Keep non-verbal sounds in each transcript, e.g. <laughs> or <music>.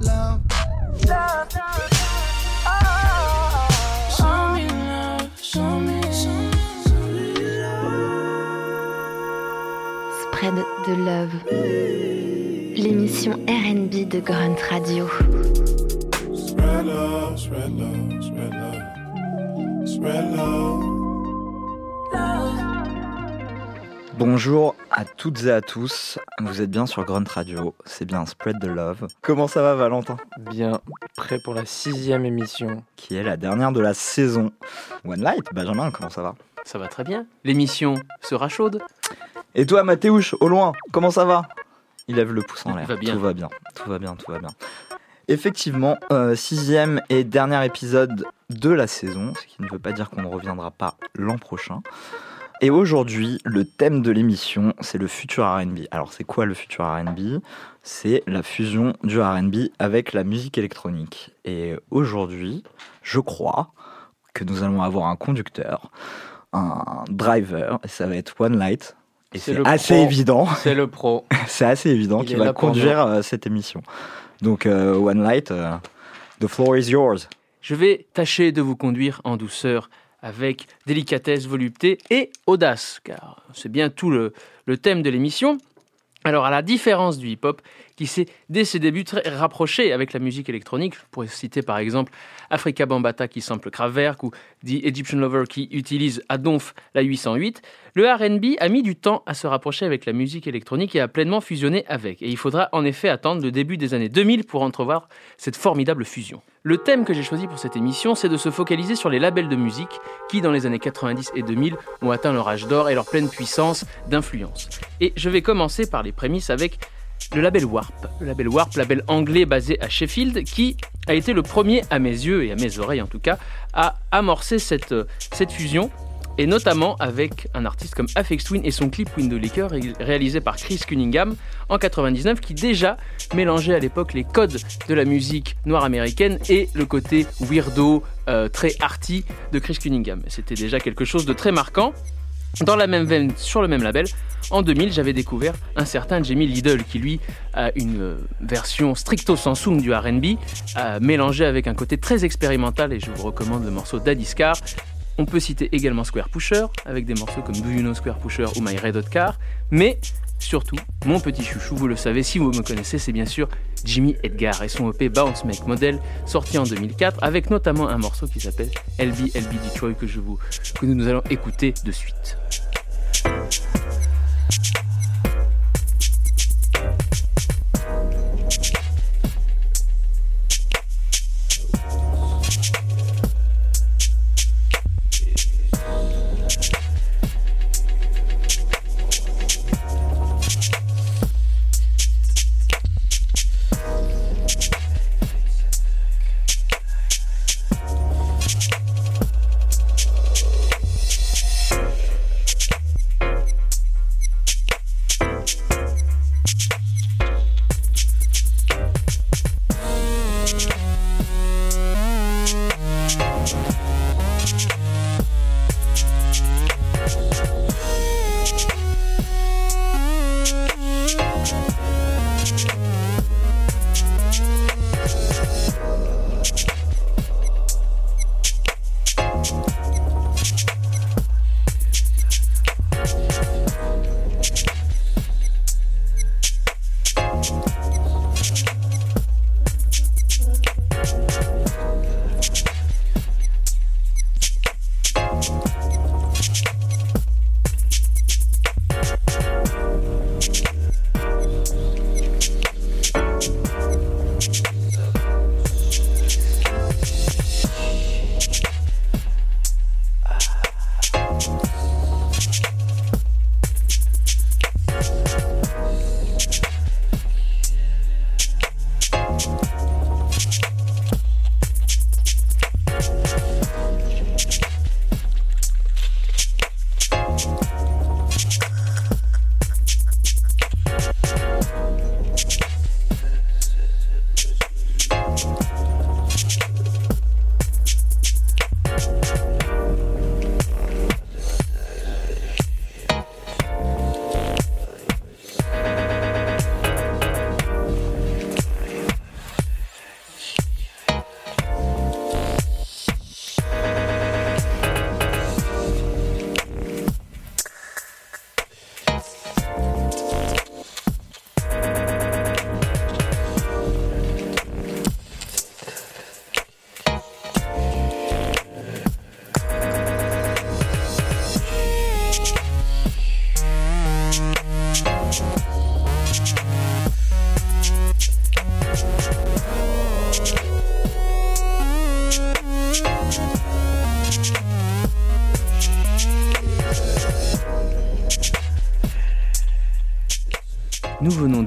love. Love, love. Spread de Love. L'émission RB de Grunt Radio. Spread love, spread love, spread love. Spread love. Bonjour à toutes et à tous, vous êtes bien sur Grunt Radio, c'est bien Spread the Love. Comment ça va Valentin? Bien, prêt pour la sixième émission. Qui est la dernière de la saison. One Light, Benjamin, comment ça va? Ça va très bien. L'émission sera chaude. Et toi Mathéouche, au loin, comment ça va? Il lève le pouce en l'air. Va bien. Tout va bien, tout va bien, tout va bien. Effectivement, euh, sixième et dernier épisode de la saison, ce qui ne veut pas dire qu'on ne reviendra pas l'an prochain. Et aujourd'hui, le thème de l'émission, c'est le futur RB. Alors, c'est quoi le futur RB C'est la fusion du RB avec la musique électronique. Et aujourd'hui, je crois que nous allons avoir un conducteur, un driver, et ça va être One Light. Et C'est assez pro. évident, C'est le pro. <laughs> c'est assez évident Il qu'il va conduire euh, cette émission. Donc, euh, One Light, euh, the floor is yours. Je vais tâcher de vous conduire en douceur avec délicatesse, volupté et audace, car c'est bien tout le, thème de l'émission. Alors, à la différence du hip-hop, qui s'est dès ses débuts très rapproché avec la musique électronique, je pourrais citer par exemple Africa Bambata qui sample Kraftwerk ou The Egyptian Lover qui utilise à donf la 808, le R&B a mis du temps à se rapprocher avec la musique électronique et a pleinement fusionné avec. Et il faudra en effet attendre le début des années 2000 pour entrevoir cette formidable fusion. Le thème que j'ai choisi pour cette émission, c'est de se focaliser sur les labels de musique qui, dans les années 90 et 2000, ont atteint leur âge d'or et leur pleine puissance d'influence. Et je vais commencer par les prémices avec le label Warp. Le label Warp, label anglais basé à Sheffield, qui a été le premier, à mes yeux et à mes oreilles en tout cas, à amorcer cette, euh, cette fusion. Et notamment avec un artiste comme Afex Twin et son clip Window ré- réalisé par Chris Cunningham en 99, qui déjà mélangeait à l'époque les codes de la musique noire américaine et le côté weirdo, euh, très arty de Chris Cunningham. C'était déjà quelque chose de très marquant. Dans la même veine, sur le même label, en 2000, j'avais découvert un certain Jamie Lidl qui, lui, a une euh, version stricto sensum du RB, euh, mélangée avec un côté très expérimental, et je vous recommande le morceau Daddy Scar. On peut citer également Square Pusher, avec des morceaux comme Do You Know Square Pusher ou My Red Hot Car, mais surtout, mon petit chouchou, vous le savez si vous me connaissez, c'est bien sûr Jimmy Edgar et son EP Bounce Make Model, sorti en 2004, avec notamment un morceau qui s'appelle LB LB Detroit que, que nous allons écouter de suite.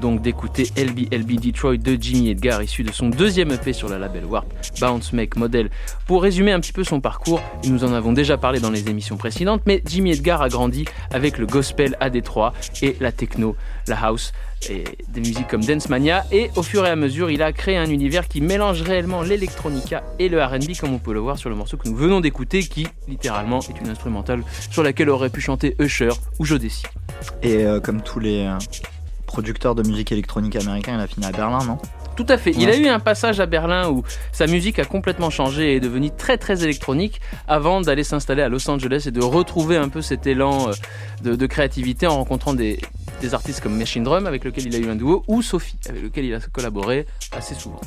Donc d'écouter LBLB Detroit de Jimmy Edgar, issu de son deuxième EP sur le label Warp, Bounce Make Model. Pour résumer un petit peu son parcours, nous en avons déjà parlé dans les émissions précédentes, mais Jimmy Edgar a grandi avec le gospel à Détroit et la techno, la house et des musiques comme Dance Mania et au fur et à mesure il a créé un univers qui mélange réellement l'électronica et le R&B comme on peut le voir sur le morceau que nous venons d'écouter qui littéralement est une instrumentale sur laquelle aurait pu chanter Usher ou Jodeci. Et euh, comme tous les producteurs de musique électronique américains, il a fini à Berlin, non? Tout à fait. Il a eu un passage à Berlin où sa musique a complètement changé et est devenue très très électronique avant d'aller s'installer à Los Angeles et de retrouver un peu cet élan euh, de, de créativité en rencontrant des, des artistes comme Machine Drum avec lequel il a eu un duo ou Sophie avec lequel il a collaboré assez souvent.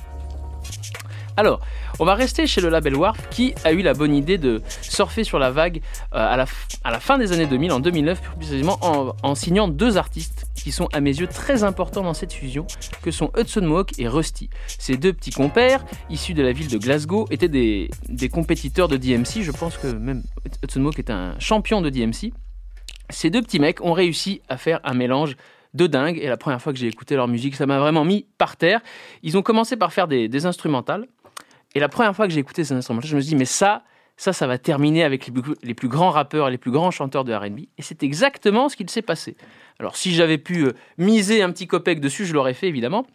Alors, on va rester chez le label Warp qui a eu la bonne idée de surfer sur la vague euh, à, la, à la fin des années 2000, en 2009 plus précisément, en, en signant deux artistes qui sont à mes yeux très importants dans cette fusion, que sont Hudson Mohawk et Rusty. Ces deux petits compères, issus de la ville de Glasgow, étaient des, des compétiteurs de DMC. Je pense que même Hudson Mohawk est un champion de DMC. Ces deux petits mecs ont réussi à faire un mélange de dingue. Et la première fois que j'ai écouté leur musique, ça m'a vraiment mis par terre. Ils ont commencé par faire des, instrumentales. Et la première fois que j'ai écouté ces instrumentales, je me suis dit, mais ça, ça, ça va terminer avec les plus, les plus grands rappeurs, les plus grands chanteurs de R&B. Et c'est exactement ce qu'il s'est passé. Alors, si j'avais pu euh, miser un petit copec dessus, je l'aurais fait, évidemment.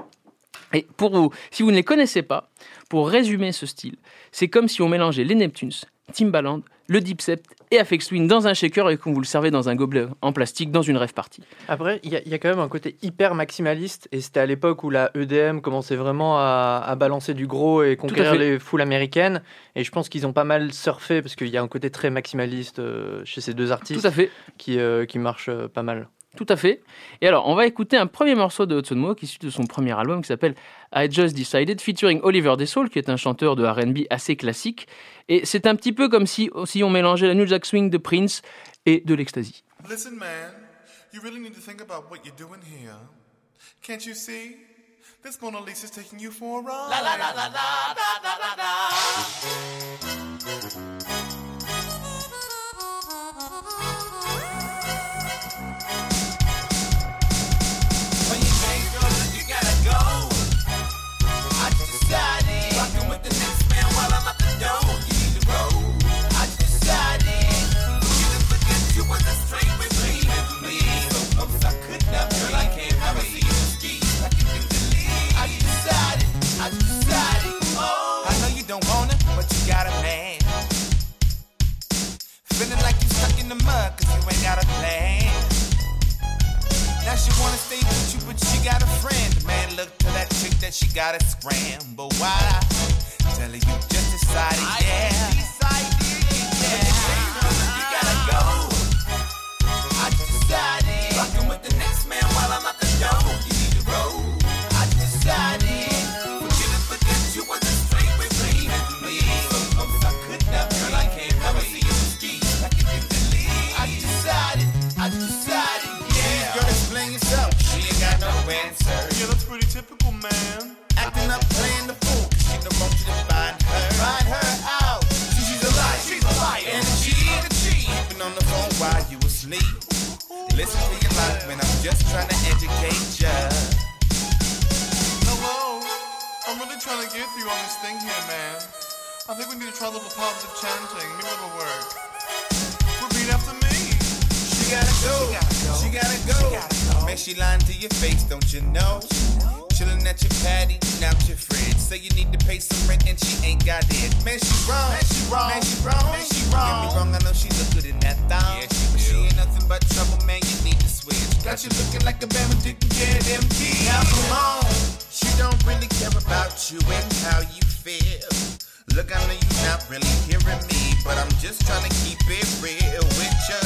Et pour vous, si vous ne les connaissez pas, pour résumer ce style, c'est comme si on mélangeait les Neptunes, Timbaland, le Deep Set et Afex Twin dans un shaker et qu'on vous le servait dans un gobelet en plastique dans une rêve party. Après, il y, a- il y a quand même un côté hyper maximaliste, et c'était à l'époque où la EDM commençait vraiment à, à balancer du gros et conquérir les foules américaines. Et je pense qu'ils ont pas mal surfé, parce qu'il y a un côté très maximaliste euh, chez ces deux Tout artistes à fait. qui, euh, qui marche euh, pas mal. Tout à fait. Et alors, on va écouter un premier morceau de Hudson Mohawk issu de son premier album qui s'appelle I Just Decided, featuring Oliver Desaul, qui est un chanteur de R&B assez classique. Et c'est un petit peu comme si, si on mélangeait la New Jack Swing de Prince et de l'ecstasy. Listen, man, you really need to think about what you're doing here. Can't you see? This Mona Lisa's taking you for a ride. La la la she gotta scramble. Why? Tell her you just decided, yeah. Trying to educate ya. Hello. I'm really trying to get through on this thing here, man. I think we need to try a little positive chanting. Maybe it'll work. Repeat after me. She gotta go. She gotta go. Man, she lying to your face, don't you know? Chilling at your patty, out your fridge. Say you need to pay some rent and she ain't got it. Man, she wrong. Man, she wrong. Man, she wrong. Man, she wrong. Get me wrong, I know she look good in that thong. Yeah, she, but she ain't nothing but trouble, man. You need to switch. Got you looking like a bama care of them kids. Now come on. She don't really care about you and how you feel. Look, I know you're not really hearing me, but I'm just trying to keep it real with you.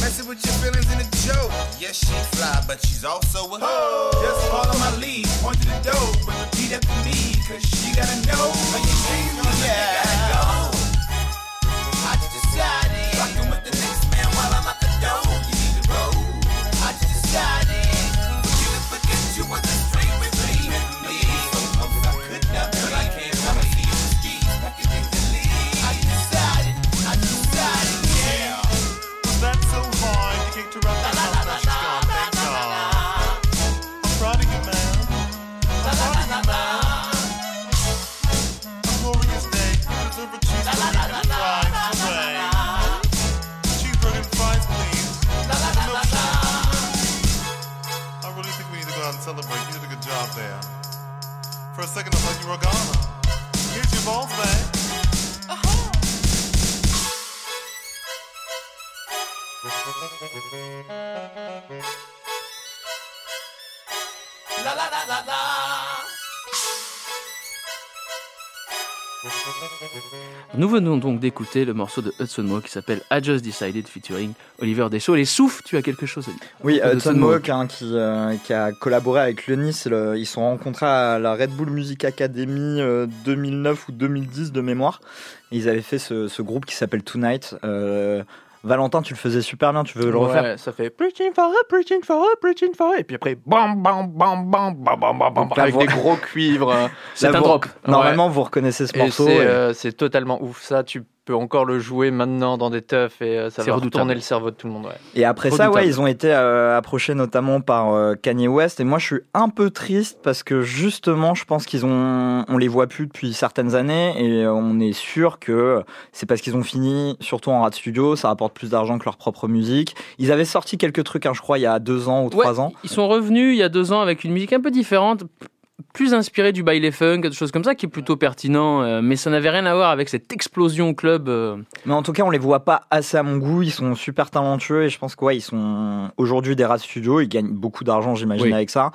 Messing with your feelings in a joke. Yes, she fly, but she's also a hoe. Just follow my lead, point to the door, but repeat after me, cause she gotta know. Are you dreaming? Yeah. Here's your ball bag. La la la la la. Nous venons donc d'écouter le morceau de Hudson Mohawk qui s'appelle I Just Decided featuring Oliver Deschaux. Les souffles, tu as quelque chose à dire Oui, Hudson Hudson Mohawk hein, qui, euh, qui a collaboré avec le Nice. le- ils se sont rencontrés à la Red Bull Music Academy euh, 2009 ou 2010 de mémoire. Et ils avaient fait ce, ce groupe qui s'appelle Tonight. Euh, Valentin, tu le faisais super bien. Tu veux le refaire Ouais, ça fait preaching for preaching for preaching for. Et puis après, bam, bam, bam, bam, bam, bam, bam, bam, avec vous- des gros cuivres. <laughs> C'est un drop. Normalement, vous reconnaissez ce morceau. c'est et- euh, c'est totalement ouf. Ça, tu peux encore le jouer maintenant dans des teufs et euh, ça va redoutable. retourner le cerveau de tout le monde. ouais. Et après ça, ouais, ils ont été euh, approchés notamment par euh, Kanye West. Et moi, je suis un peu triste parce que justement, je pense qu'ils ont, on les voit plus depuis certaines années et on est sûr que c'est parce qu'ils ont fini, surtout en rad studio, ça rapporte plus d'argent que leur propre musique. Ils avaient sorti quelques trucs, hein, je crois, il y a deux ans ou trois ans. Ils sont revenus il y a deux ans avec une musique un peu différente, plus inspirée du baile funk, des choses comme ça, qui est plutôt pertinent. euh, mais ça n'avait rien à voir avec cette explosion au club. euh. Mais en tout cas, on les voit pas assez à mon goût. Ils sont super talentueux et je pense ouais, ils sont aujourd'hui des rad studio. Ils gagnent beaucoup d'argent, j'imagine, Oui. avec ça.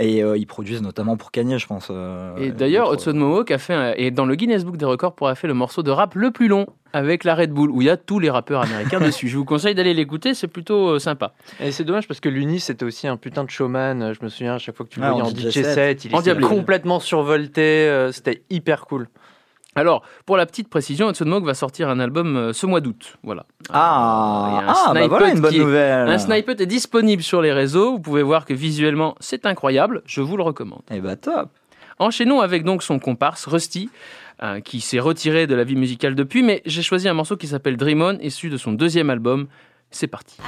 Et euh, ils produisent notamment pour Kanye, je pense. euh, Et d'ailleurs, Hudson Mohawk a fait, un- et dans le Guinness Book des records, pour avoir fait le morceau de rap le plus long avec la Red Bull, où il y a tous les rappeurs américains <laughs> dessus. Je vous conseille d'aller l'écouter, c'est plutôt euh, sympa. Et c'est dommage parce que l'Uni c'était aussi un putain de showman. Euh, Je me souviens à chaque fois que tu le Ouais, voyais en en DJ DJ set. set, il était complètement survolté. euh, C'était hyper cool. Alors, pour la petite précision, Hudson Mohawk va sortir un album euh, ce mois d'août. Voilà. Ah, Il y a un ah bah voilà une bonne est- nouvelle. Un snippet est disponible sur les réseaux. Vous pouvez voir que visuellement, c'est incroyable. Je vous le recommande. Eh bah top. Enchaînons avec donc son comparse Rusty, euh, qui s'est retiré de la vie musicale depuis, mais j'ai choisi un morceau qui s'appelle Dream On, issu de son deuxième album. C'est parti.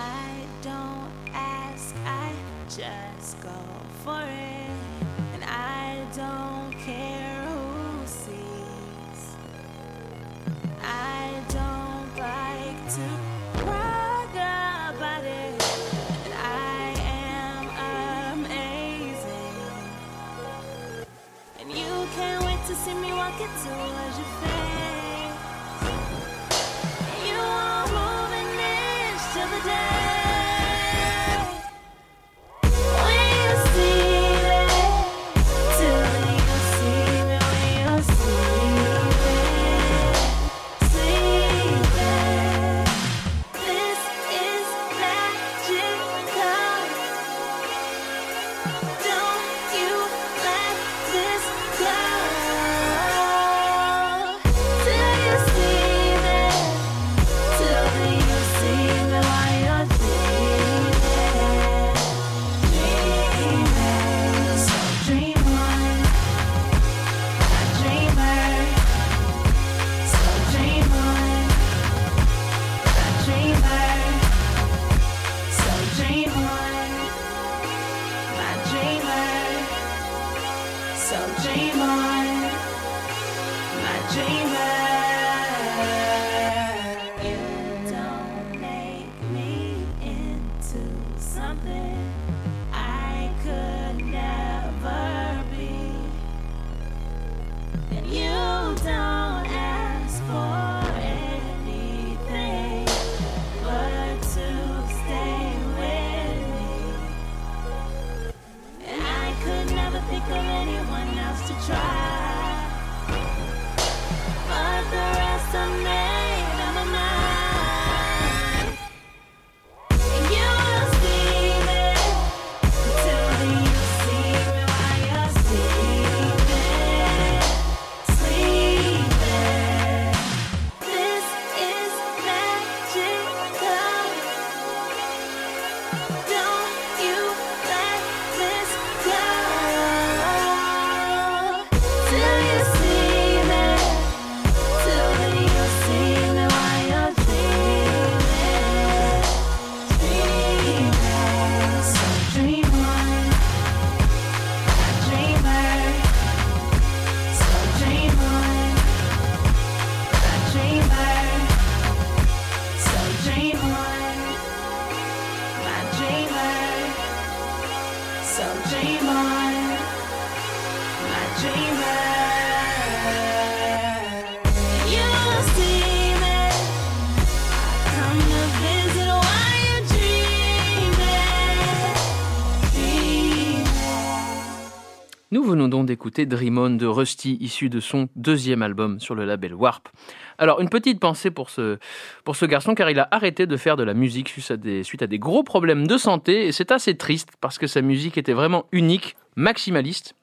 D'écouter Dream de Rusty, issu de son deuxième album sur le label Warp. Alors, une petite pensée pour ce, pour ce garçon, car il a arrêté de faire de la musique suite à des, suite à des gros problèmes de santé, et c'est assez triste, parce que sa musique était vraiment unique, maximaliste,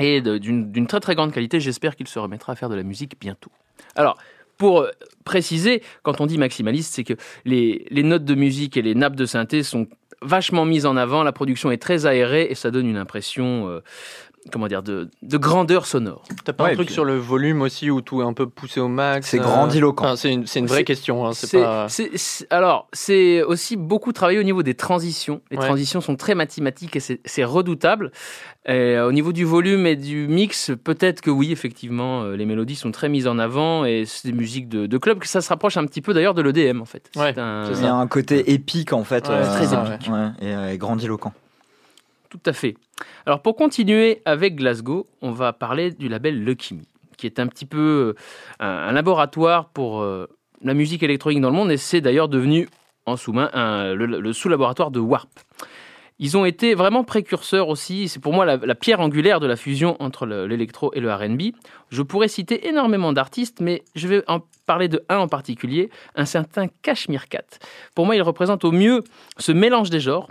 et d'une très très grande qualité. J'espère qu'il se remettra à faire de la musique bientôt. Alors, pour euh, préciser, quand on dit maximaliste, c'est que les, les notes de musique et les nappes de synthé sont vachement mises en avant, la production est très aérée et ça donne une impression, euh, comment dire, de, de grandeur sonore. T'as pas Ouais, un truc puis- sur le volume aussi où tout est un peu poussé au max C'est euh, grandiloquent. enfin, c'est une, c'est une vraie question. hein, c'est pas... alors, c'est aussi beaucoup travaillé au niveau des transitions. Les Ouais. transitions sont très mathématiques et c'est redoutable. Et, euh, au niveau du volume et du mix, peut-être que oui, effectivement, euh, les mélodies sont très mises en avant et c'est des musiques de, de club que ça se rapproche un petit peu d'ailleurs de l'EDM en fait. Ouais, un- c'est Il y a un côté épique en fait, Ouais, très épique. ouais, et euh, grandiloquent. Tout à fait. Alors pour continuer avec Glasgow, on va parler du label Lucky qui est un petit peu euh, un, laboratoire pour euh, la musique électronique dans le monde, et c'est d'ailleurs devenu en sous-main le, sous-laboratoire de Warp. Ils ont été vraiment précurseurs aussi, c'est pour moi la, pierre angulaire de la fusion entre le- l'électro et le RB. Je pourrais citer énormément d'artistes, mais je vais en parler de un en particulier, un certain Kashmir Cat. Pour moi, il représente au mieux ce mélange des genres,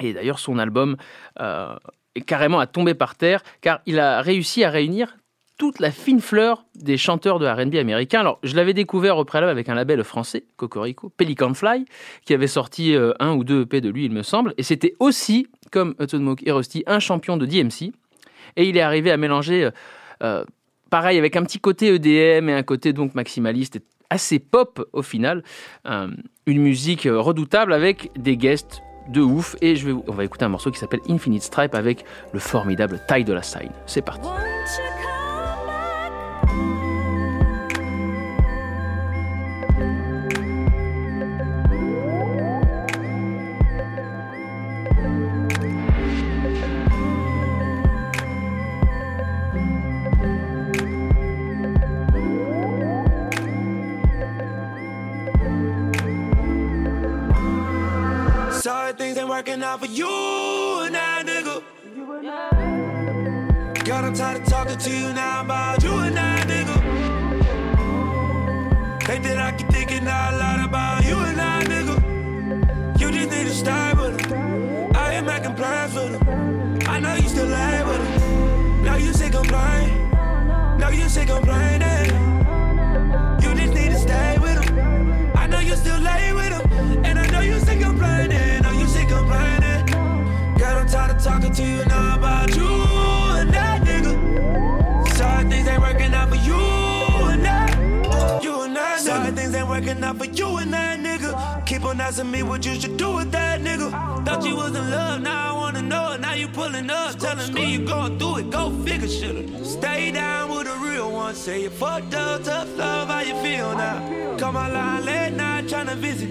et d'ailleurs son album euh, est carrément à tomber par terre, car il a réussi à réunir toute la fine fleur des chanteurs de R&B américains. Alors, je l'avais découvert au préalable avec un label français, Cocorico, Pelican Fly, qui avait sorti euh, un ou deux EP de lui, il me semble, et c'était aussi, comme Hudson Mohawk et Rusty, un champion de DMC, et il est arrivé à mélanger, euh, pareil, avec un petit côté EDM et un côté donc maximaliste, et assez pop au final, une musique redoutable avec des guests de ouf, et je vais, on va écouter un morceau qui s'appelle Infinite Stripe avec le formidable Ty Dolla Sign. C'est parti. Working out for you and that nigga. God, I'm tired of talking to you now about you and that nigga. Think that I keep thinking out loud about you and that nigga. You just need to stay with him. I ain't making plans with him. I know you still lay with him. Now you sick complain. Now you sick complaining. Talking to you now about you and that nigga. Sorry things ain't working out for you and that. You and that nigga. Sorry things ain't working out for you and that nigga. Keep on asking me what you should do with that nigga. Thought you was in love, now I wanna know. Now you pulling up, telling me you going through it. Go figure, shoulda stay down with the real one. Say you fucked up, tough love. How you feel now? Call my line late night, tryna visit.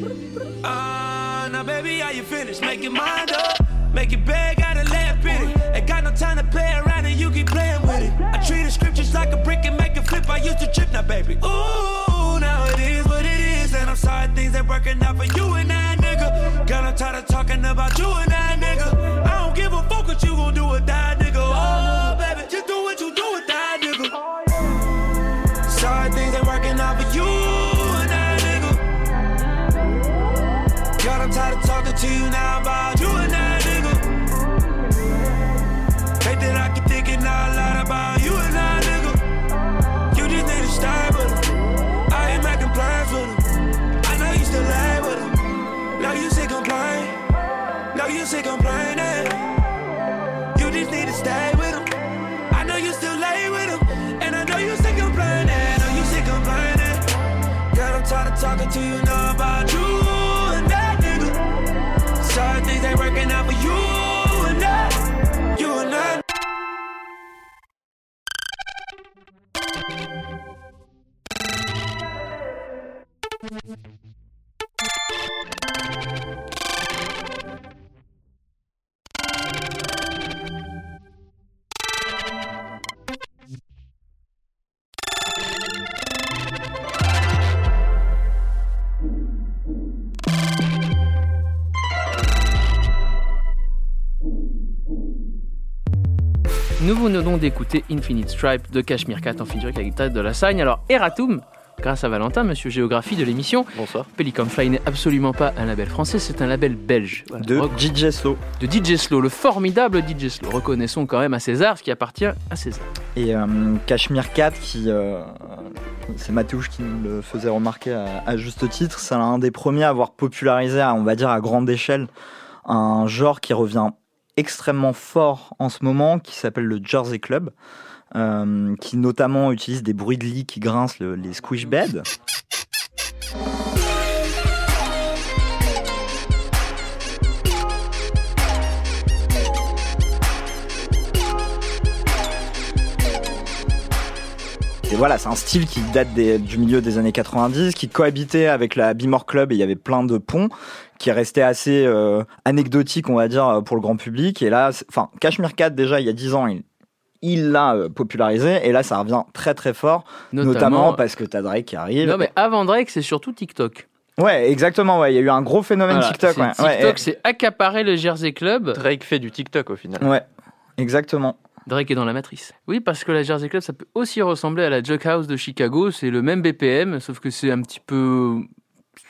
Ah, now baby, how you finished? Make your mind up. Make it bad, it. Ain't got no time to play around and you keep playing with it. I treat the scriptures like a brick and make it flip. I used to trip now, baby. Ooh, now it is what it is. And I'm sorry things ain't working out for you and I, nigga. Girl, I'm tired of talking about you and I, nigga. I don't give a fuck what you gon' do with that Nous venons donc d'écouter Infinite Stripe de Cashmere Cat en featuring avec la guitare de la Sagne. Alors, Eratum, grâce à Valentin, monsieur géographie de l'émission, Bonsoir. Pelican Fly n'est absolument pas un label français, c'est un label belge. Voilà. De DJ Slow. de DJ Slow, le formidable DJ Slow. Reconnaissons quand même à César ce qui appartient à César. Et euh, Cashmere Cat, qui, euh, c'est Mathéouche qui nous le faisait remarquer à, à juste titre, c'est l'un des premiers à avoir popularisé, à, on va dire à grande échelle, un genre qui revient extrêmement fort en ce moment, qui s'appelle le Jersey Club, euh, qui notamment utilise des bruits de lit qui grincent, le- les squish beds. Et voilà, c'est un style qui date des- du milieu des années 90, qui cohabitait avec la Bimore Club et il y avait plein de ponts, qui restait assez euh, anecdotique, on va dire, pour le grand public. Et là, enfin, Cashmere Cat, déjà, il y a 10 ans, il il l'a euh, popularisé et là ça revient très très fort notamment, Notamment. parce que t'as Drake qui arrive Non, mais avant Drake, c'est surtout TikTok. ouais exactement ouais il y a eu un gros phénomène Voilà, TikTok ouais. TikTok, Ouais, c'est accaparé le Jersey Club. Drake fait du TikTok au final. ouais exactement Drake est dans la matrice. Oui, parce que la Jersey Club, ça peut aussi ressembler à la Jug House de Chicago. C'est le même BPM, sauf que c'est un petit peu.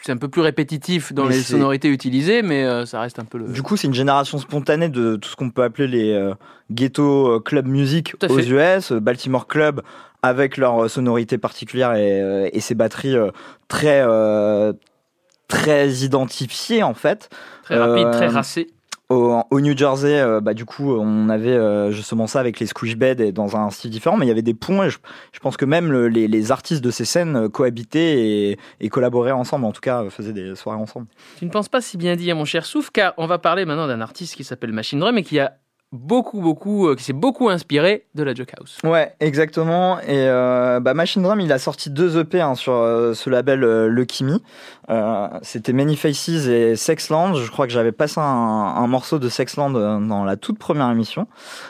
C'est un peu plus répétitif dans Mais les sonorités utilisées, mais euh, ça reste un peu le. Du coup, c'est une génération spontanée de tout ce qu'on peut appeler les euh, ghetto euh, club music aux fait. US, euh, Baltimore Club, avec leur sonorité particulière et, et ces batteries très très identifiées en fait. très rapide, très racé. Au, New Jersey, euh, bah, du coup, on avait euh, justement ça avec les squish beds et dans un style différent, mais il y avait des ponts et je, pense que même le- les, artistes de ces scènes euh, cohabitaient et, et collaboraient ensemble, en tout cas, faisaient des soirées ensemble. Tu ne penses pas si bien dire, mon cher Souf, car on va parler maintenant d'un artiste qui s'appelle Machine Drum et qui a beaucoup, beaucoup, euh, qui s'est beaucoup inspiré de la Jug House. Ouais, exactement. Et euh, bah, Machine Drum, il a sorti deux EP hein, sur euh, ce label Leukemie. Euh, C'était Many Faces et Sexland. Je crois que j'avais passé un, morceau de Sexland dans la toute première émission.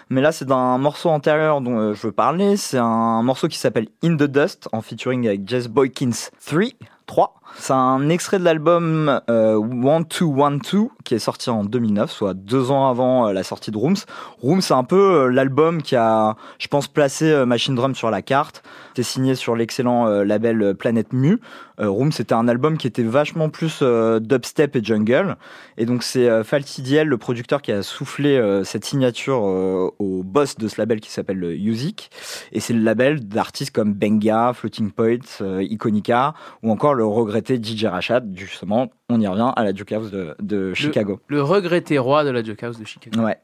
Mais là, c'est d'un morceau antérieur dont je veux parler. C'est un morceau qui s'appelle In the Dust, en featuring avec Jess Boykins 3. 3. C'est un extrait de l'album euh, One Two One Two qui est sorti en 2009, soit deux ans avant euh, la sortie de Rooms. Rooms, c'est un peu euh, l'album qui a, je pense, placé euh, Machine Drum sur la carte. C'était signé sur l'excellent label Planète Mu. Rooms, c'était un album qui était vachement plus dubstep et jungle. Et donc c'est Falty DL, le producteur, qui a soufflé cette signature au boss de ce label qui s'appelle Music. Et c'est le label d'artistes comme Benga, Floating Point, euh, Iconica, ou encore le regretté DJ Rashad, justement, on y revient, à la Duke House de, de Chicago. Le regretté roi de la Jug House de Chicago. Ouais.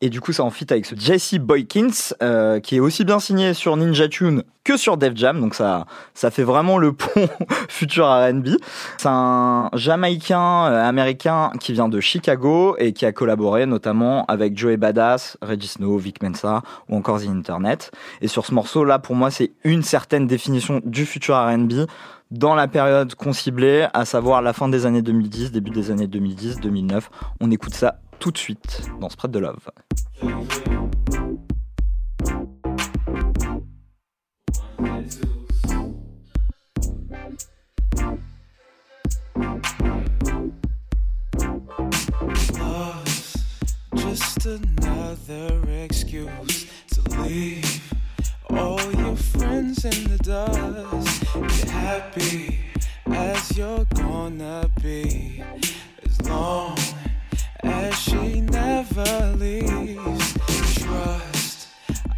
Et du coup, ça en fit avec ce Jesse Boykins, euh, qui est aussi bien signé sur Ninja Tune que sur Def Jam. Donc ça, ça fait vraiment le pont <laughs> futur R&B. C'est un Jamaïcain euh, américain qui vient de Chicago et qui a collaboré notamment avec Joey Badass, Reggie Snow, Vic Mensa ou encore The Internet. Et sur ce morceau là, pour moi, c'est une certaine définition du futur R&B dans la période qu'on ciblait, à savoir la fin des années 2010, début des années 2010-2009. On écoute ça tout de suite dans Spread de Love. All your friends in the dust. Get happy as you're gonna be as long as she never leaves. Trust,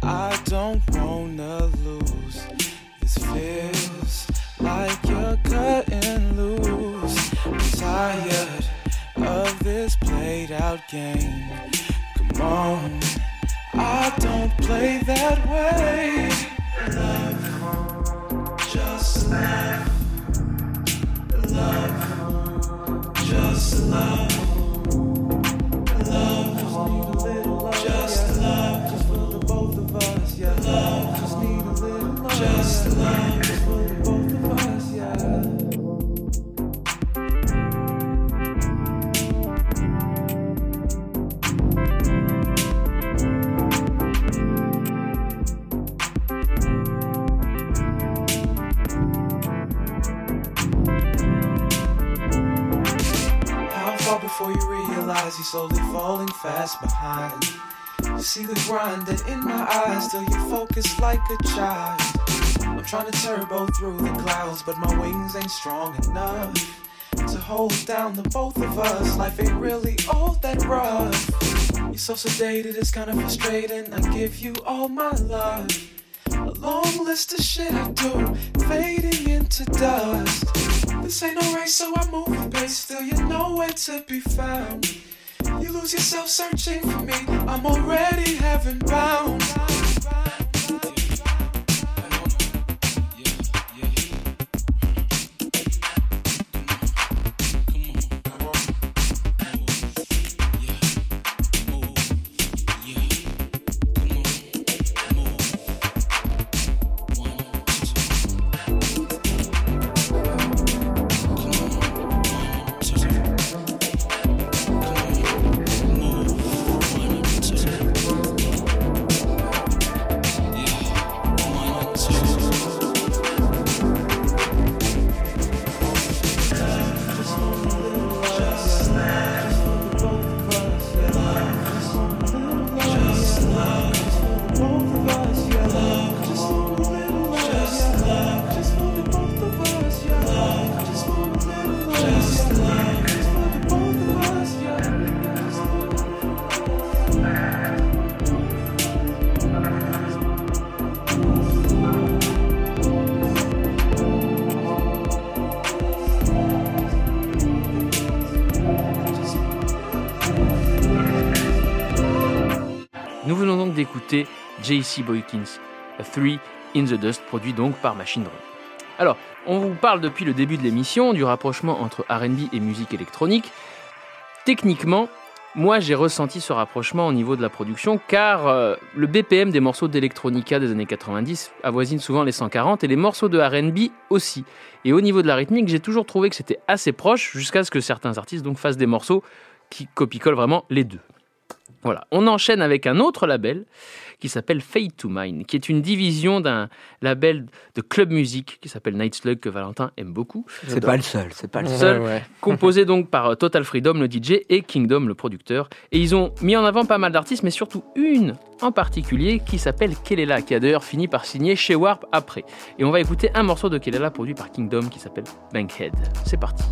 I don't wanna lose. This feels like you're cutting loose. I'm tired of this played out game. Come on, I don't play that way. Love, just love, love, just love. Love, just love, just. Love, just love, before you realize you're slowly falling fast behind? You see the grind that in my eyes, still you focus like a child. I'm trying to turbo through the clouds, but my wings ain't strong enough to hold down the both of us. Life ain't really all that rough. You're so sedated, it's kinda frustrating. I give you all my love. A long list of shit I do, fading into dust. This ain't no race, so I move with pace. Still, you're nowhere to be found. You lose yourself searching for me. I'm already heaven bound. J.C. Boykins, A Three in the Dust, produit donc par Machine Drum. Alors, on vous parle depuis le début de l'émission du rapprochement entre RB et musique électronique. Techniquement, moi j'ai ressenti ce rapprochement au niveau de la production car euh, le BPM des morceaux d'electronica des années 90 avoisine souvent les 140 et les morceaux de RB aussi. Et au niveau de la rythmique, j'ai toujours trouvé que c'était assez proche jusqu'à ce que certains artistes fassent des morceaux qui copie-collent vraiment les deux. Voilà, on enchaîne avec un autre label qui s'appelle Fade to Mine, qui est une division d'un label de club musique qui s'appelle Night Slug que Valentin aime beaucoup, C'est pas le seul, c'est pas le seul. ouais. composé donc par euh, Total Freedom le DJ et Kingdom le producteur. Et ils ont mis en avant pas mal d'artistes, mais surtout une en particulier qui s'appelle Kelela, qui a d'ailleurs fini par signer chez Warp après. Et on va écouter un morceau de Kelela produit par Kingdom qui s'appelle Bankhead. C'est parti.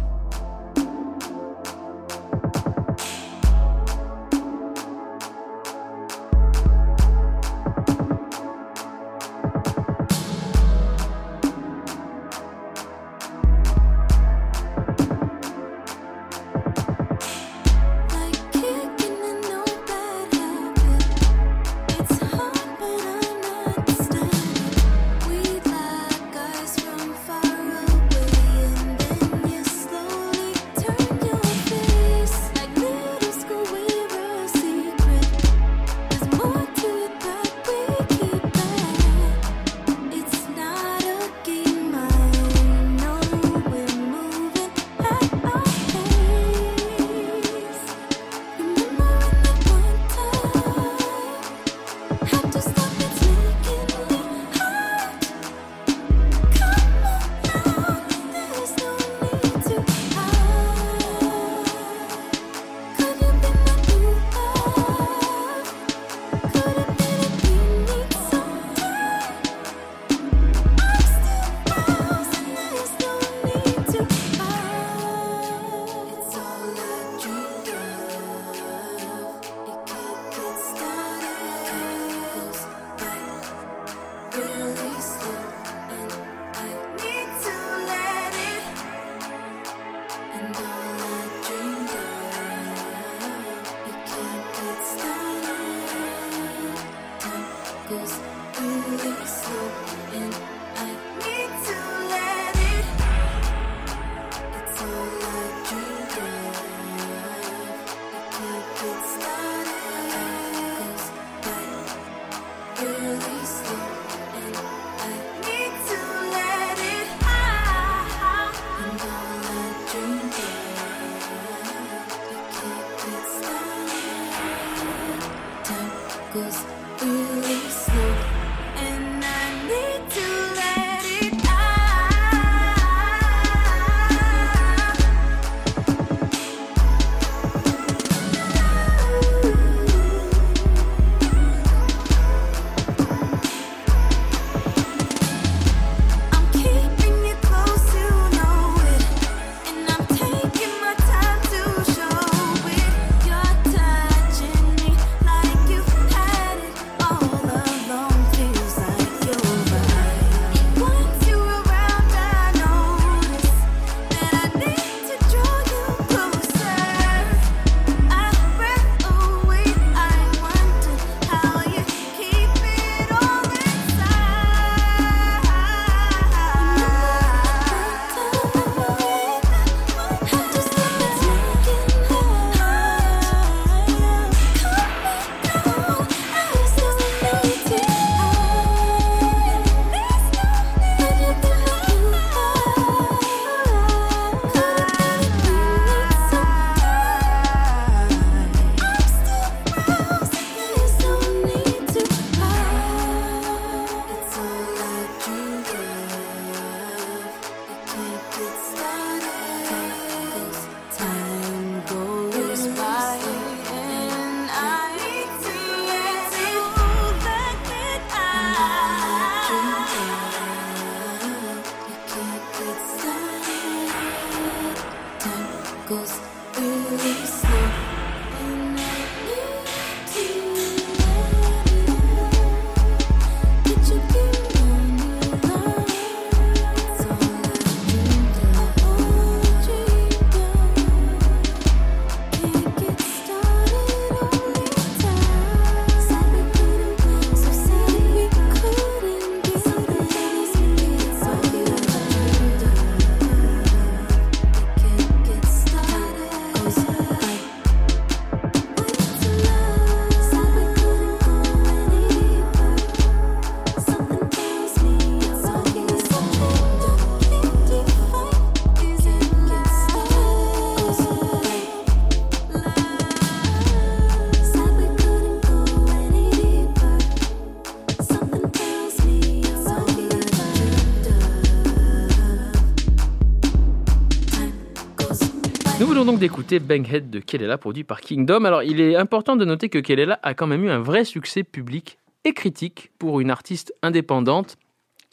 Donc d'écouter Banghead de Kelela, produit par Kingdom. Alors, il est important de noter que Kelela a quand même eu un vrai succès public et critique pour une artiste indépendante.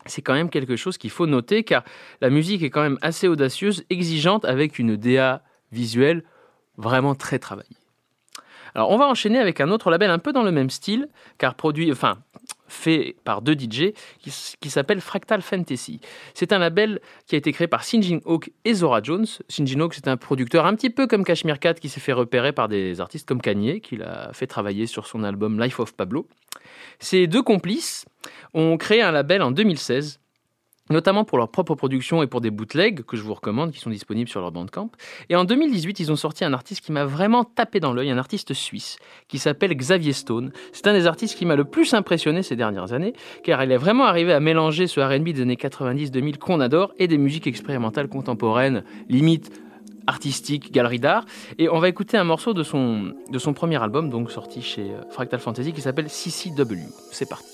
C'est quand même quelque chose qu'il faut noter car la musique est quand même assez audacieuse, exigeante, avec une DA visuelle vraiment très travaillée. Alors, on va enchaîner avec un autre label un peu dans le même style, car produit, enfin, fait par deux DJ, qui, qui s'appelle Fractal Fantasy. C'est un label qui a été créé par Sinjin Hawk et Zora Jones. Sinjin Hawk, c'est un producteur un petit peu comme Kashmir Cat qui s'est fait repérer par des artistes comme Kanye, qui l'a fait travailler sur son album Life of Pablo. Ces deux complices ont créé un label en 2016 notamment pour leur propre production et pour des bootlegs que je vous recommande, qui sont disponibles sur leur Bandcamp. Et en 2018, ils ont sorti un artiste qui m'a vraiment tapé dans l'œil, un artiste suisse, qui s'appelle Xavier Stone. C'est un des artistes qui m'a le plus impressionné ces dernières années, car il est vraiment arrivé à mélanger ce R&B des années 90-2000 qu'on adore et des musiques expérimentales contemporaines, limite artistiques, galerie d'art. Et on va écouter un morceau de son, de son premier album, donc sorti chez euh, Fractal Fantasy, qui s'appelle CCW. C'est parti.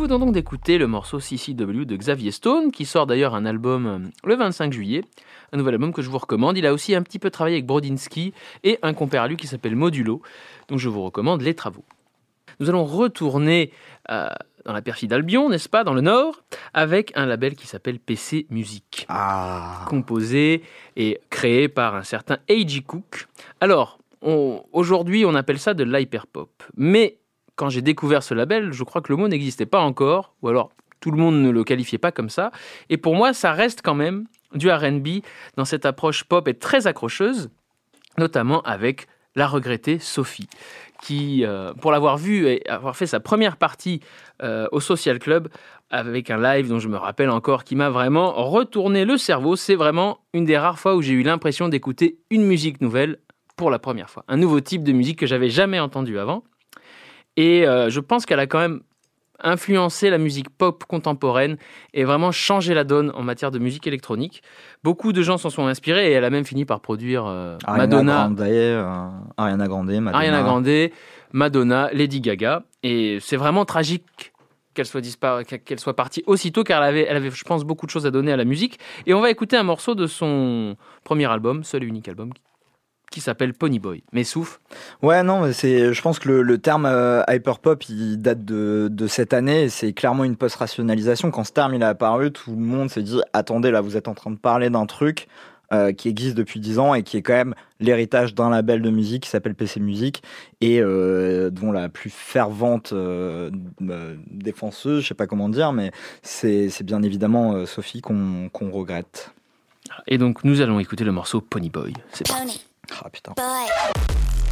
Nous venons donc d'écouter le morceau CCW de Xavier Stone, qui sort d'ailleurs un album euh, le 25 juillet, un nouvel album que je vous recommande. Il a aussi un petit peu travaillé avec Brodinski et un compère à lui qui s'appelle Modulo, donc je vous recommande les travaux. Nous allons retourner euh, dans la perfide Albion, n'est-ce pas, dans le Nord, avec un label qui s'appelle PC Music Ah, composé et créé par un certain A.G. Cook. Alors, aujourd'hui, on appelle ça de l'hyperpop. Mais quand j'ai découvert ce label, je crois que le mot n'existait pas encore, ou alors tout le monde ne le qualifiait pas comme ça. Et pour moi, ça reste quand même du RB dans cette approche pop et très accrocheuse, notamment avec la regrettée Sophie, qui, euh, pour l'avoir vu et avoir fait sa première partie euh, au Social Club, avec un live dont je me rappelle encore, qui m'a vraiment retourné le cerveau. C'est vraiment une des rares fois où j'ai eu l'impression d'écouter une musique nouvelle pour la première fois. Un nouveau type de musique que j'avais jamais entendu avant. Et euh, je pense qu'elle a quand même influencé la musique pop contemporaine et vraiment changé la donne en matière de musique électronique. Beaucoup de gens s'en sont inspirés et elle a même fini par produire euh, Ariana Madonna, Grande, euh, Ariana Grande, Madonna. Ariana Grande, Madonna, Lady Gaga. Et c'est vraiment tragique qu'elle soit, dispar- qu'elle soit partie aussitôt car elle avait, elle avait, je pense, beaucoup de choses à donner à la musique. Et on va écouter un morceau de son premier album, seul et unique album, qui s'appelle Pony Boy. Mais souffle. Ouais, non, mais c'est, je pense que le, le terme euh, hyperpop, il date de, de cette année. et C'est clairement une post-rationalisation. Quand ce terme il est apparu, tout le monde s'est dit attendez, là, vous êtes en train de parler d'un truc euh, qui existe depuis 10 ans et qui est quand même l'héritage d'un label de musique qui s'appelle PC Music et euh, dont la plus fervente euh, euh, défenseuse, je sais pas comment dire, mais c'est, c'est bien évidemment euh, Sophie qu'on, qu'on regrette. Et donc, nous allons écouter le morceau Pony Boy. C'est parti. Ah putain. boy.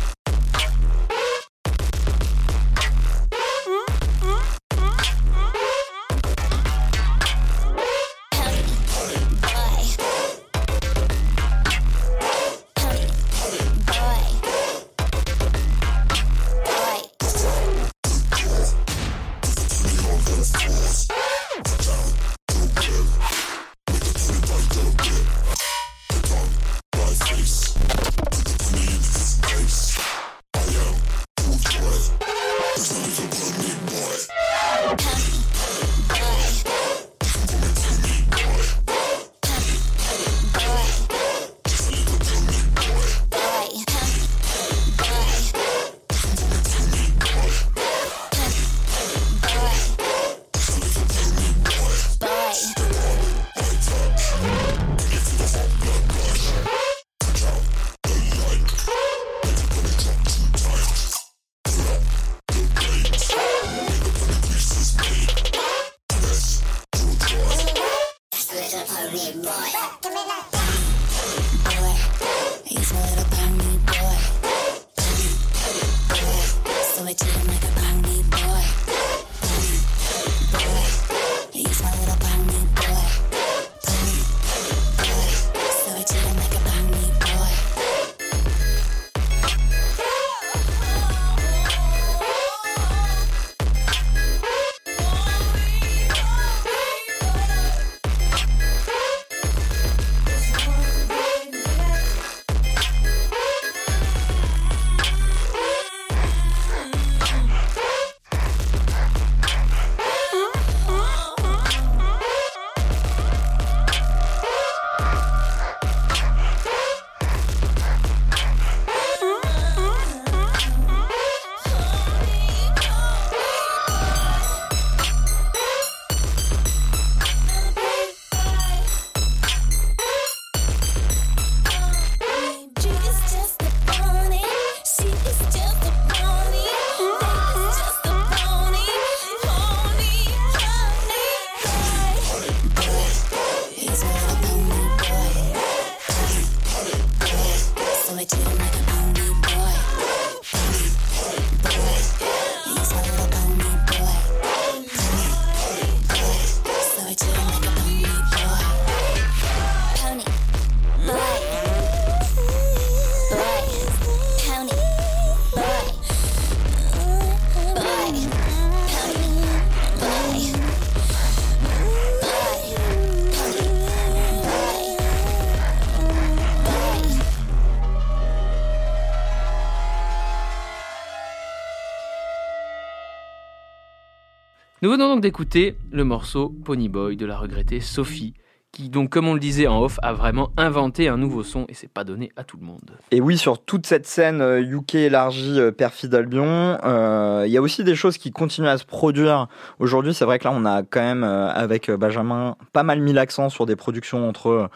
Donc d'écouter le morceau Pony Boy de la regrettée Sophie, qui donc, comme on le disait en off, a vraiment inventé un nouveau son et c'est pas donné à tout le monde. Et oui, sur toute cette scène euh, UK élargie euh, Perfide Albion, euh, il y a aussi des choses qui continuent à se produire. Aujourd'hui, c'est vrai que là, on a quand même, euh, avec euh, Benjamin, pas mal mis l'accent sur des productions entre euh,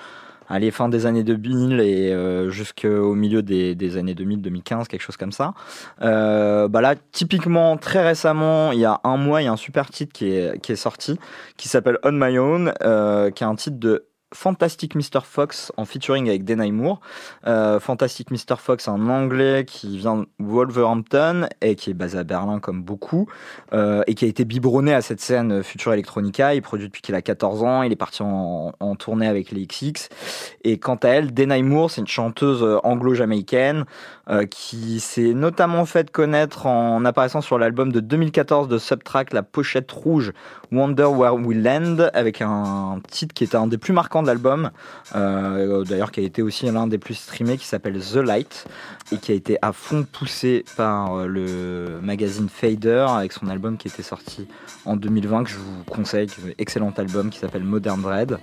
allez, fin des années 2000 et euh, jusqu'au milieu des, des années 2000-2015, quelque chose comme ça. Euh, bah là, typiquement, très récemment, il y a un mois, il y a un super titre qui est, qui est sorti, qui s'appelle On My Own, euh, qui est un titre de Fantastic Mr. Fox en featuring avec Denai Moore. Euh, Fantastic Mr. Fox, un anglais qui vient de Wolverhampton et qui est basé à Berlin comme beaucoup euh, et qui a été biberonné à cette scène Future Electronica. Il produit depuis qu'il a 14 ans. Il est parti en, tournée avec les XX. Et quant à elle, Denai Moore, c'est une chanteuse anglo-jamaïcaine euh, qui s'est notamment fait connaître en apparaissant sur l'album de 2014 de Subtrack, la pochette rouge Wonder Where We Land, avec un titre qui était un des plus marquants de l'album, euh, d'ailleurs qui a été aussi l'un des plus streamés, qui s'appelle The Light, et qui a été à fond poussé par euh, le magazine Fader, avec son album qui était sorti en 2020, que je vous conseille, excellent album qui s'appelle Modern Dread.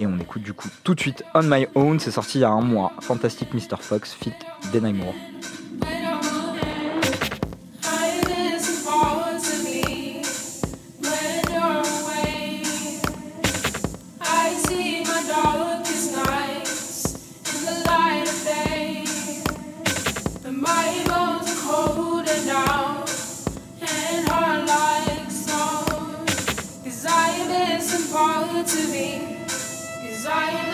Et on écoute du coup tout de suite On My Own, c'est sorti il y a un mois, Fantastic Mr. Fox, fit Denai Moore. To me, cause I am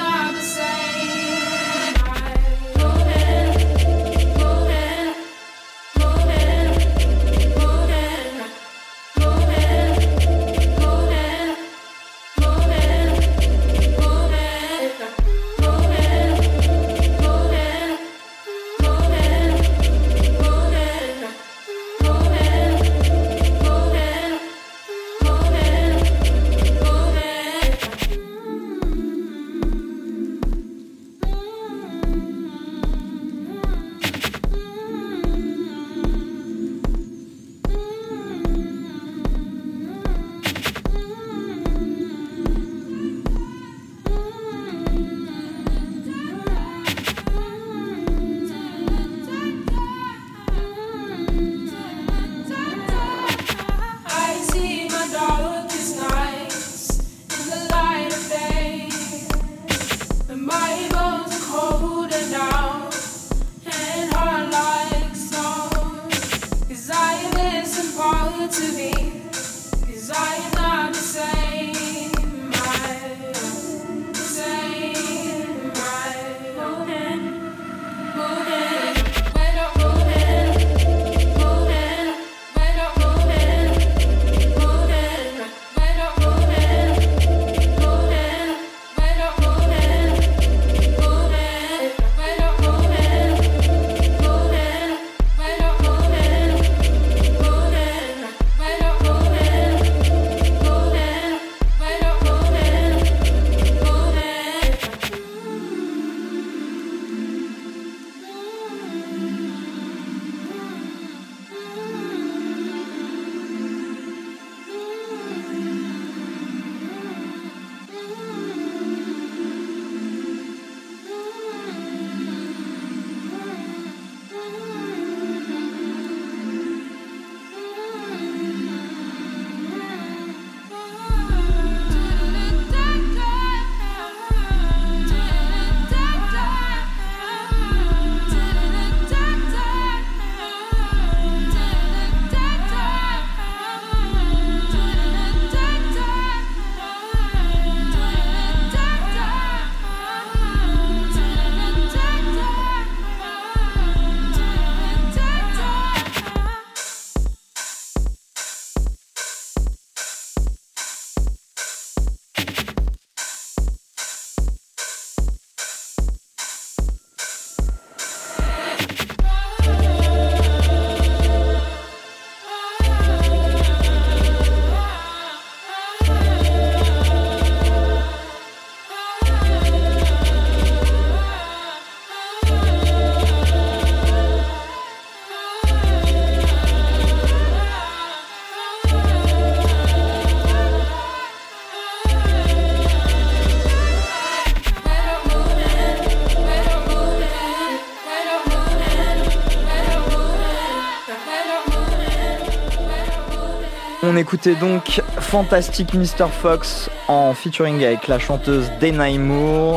On écoutait donc Fantastic Mr. Fox en featuring avec la chanteuse Denai.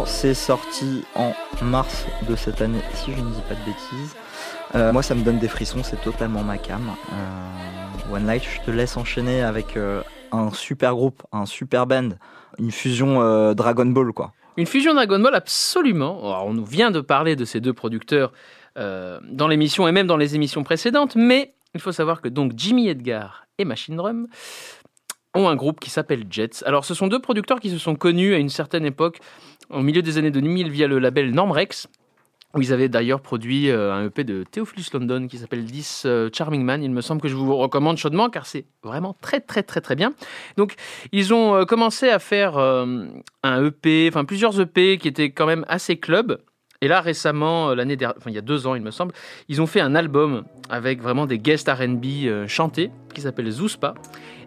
C'est sorti en mars de cette année, si je ne dis pas de bêtises. Euh, moi, ça me donne des frissons, c'est totalement ma cam. Euh, One Light, je te laisse enchaîner avec euh, un super groupe, un super band, une fusion Dragon Ball, quoi. Une fusion Dragon Ball, absolument. On nous vient de parler de ces deux producteurs dans l'émission et même dans les émissions précédentes, mais il faut savoir que donc Jimmy Edgar et Machine Drum ont un groupe qui s'appelle Jets. Alors, ce sont deux producteurs qui se sont connus à une certaine époque, au milieu des années 2000, via le label Normrex, où ils avaient d'ailleurs produit euh, un EP de Theophilus London qui s'appelle This euh, Charming Man. Il me semble que je vous recommande chaudement car c'est vraiment très très très très bien. Donc ils ont euh, commencé à faire un EP, enfin plusieurs EP qui étaient quand même assez club. Et là récemment, euh, l'année dernière, enfin il y a deux ans il me semble, ils ont fait un album avec vraiment des guests R&B euh, chantés qui s'appelle Zouspa.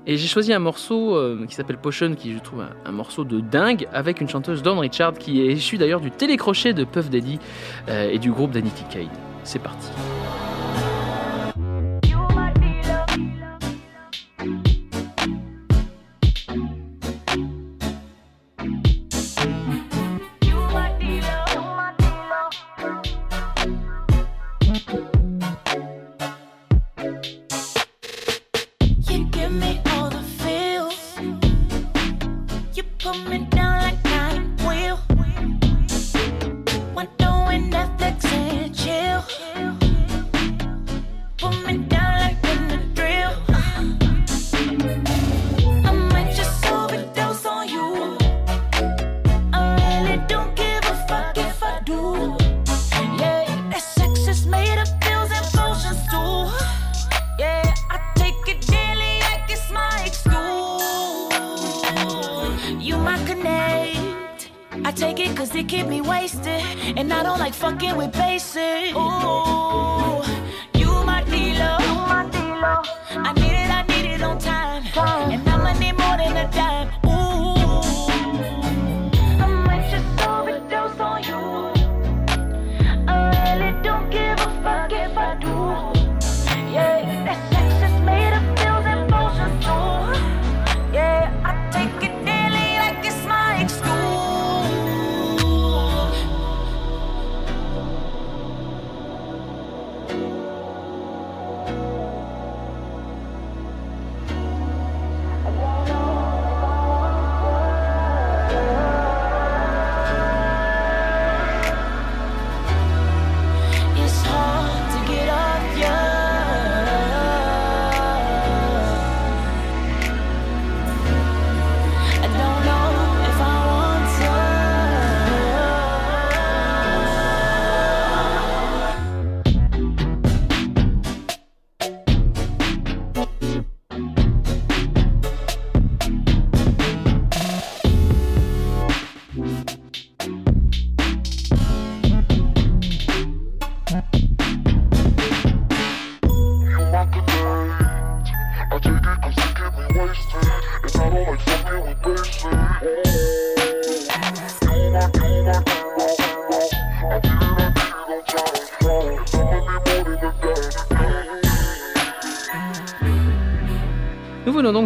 Et j'ai choisi un morceau euh, qui s'appelle Potion, qui je trouve un, morceau de dingue, avec une chanteuse Dawn Richard, qui est issue d'ailleurs du télécrochet de Puff Daddy et du groupe Danity Kane. C'est parti.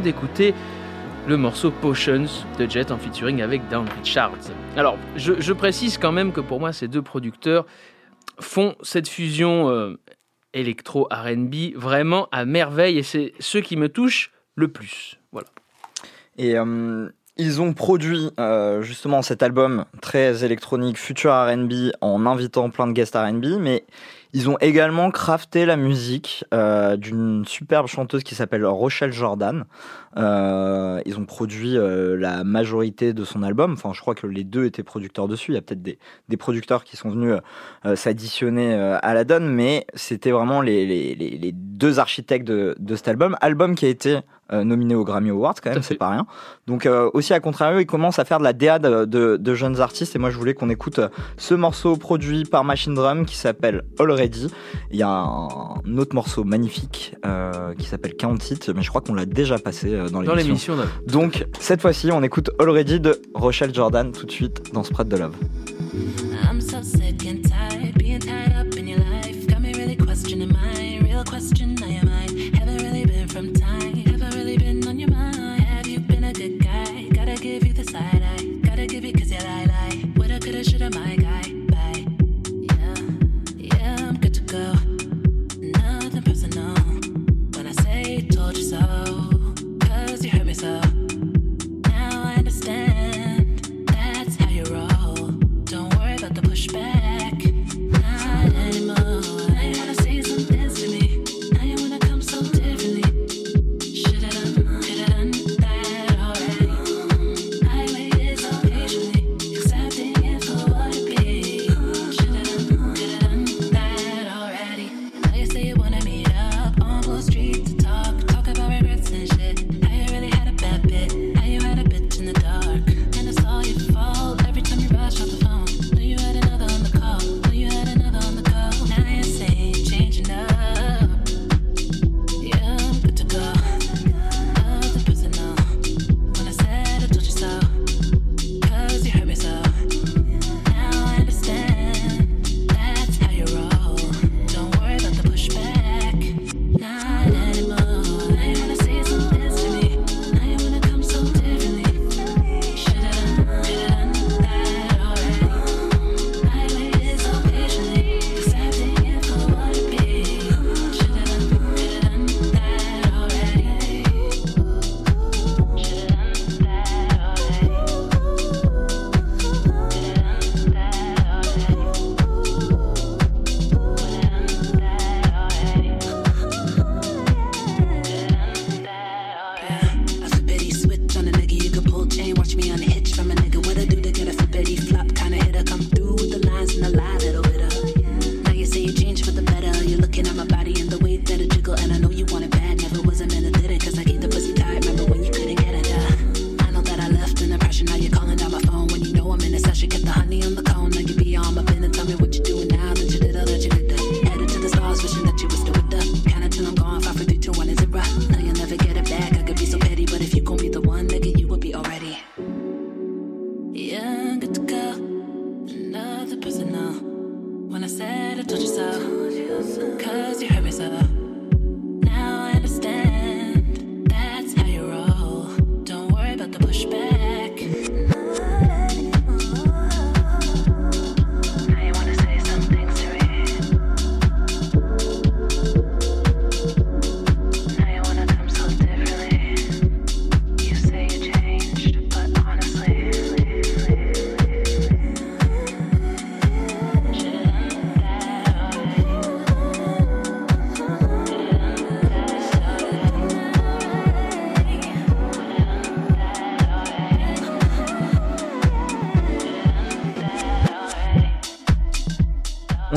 D'écouter le morceau Potions de Jet en featuring avec Down Richards. Alors, je, précise quand même que pour moi, ces deux producteurs font cette fusion euh, électro R&B vraiment à merveille et c'est ce qui me touche le plus. Voilà. Et euh, ils ont produit euh, justement cet album très électronique, future RB, en invitant plein de guests RB, mais ils ont également crafté la musique euh, d'une superbe chanteuse qui s'appelle Rochelle Jordan. Euh, ils ont produit euh, la majorité de son album. Enfin, je crois que les deux étaient producteurs dessus. Il y a peut-être des, des producteurs qui sont venus s'additionner à la donne, mais c'était vraiment les, les, les, deux architectes de, de cet album. Album qui a été nominé aux Grammy Awards quand même, c'est pas rien. Donc aussi à contrario, ils commencent à faire de la DA de, de, de jeunes artistes et moi je voulais qu'on écoute ce morceau produit par Machine Drum qui s'appelle Already. Il y a un autre morceau magnifique euh, qui s'appelle Count It, mais je crois qu'on l'a déjà passé euh, dans Dans l'émission. Donc cette fois-ci, on écoute Already de Rochelle Jordan tout de suite dans Spread de Love. I'm so sick and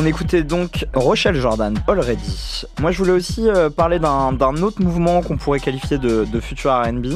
On écoutait donc Rochelle Jordan, Already. Moi, je voulais aussi euh, parler d'un autre mouvement qu'on pourrait qualifier de, future RB,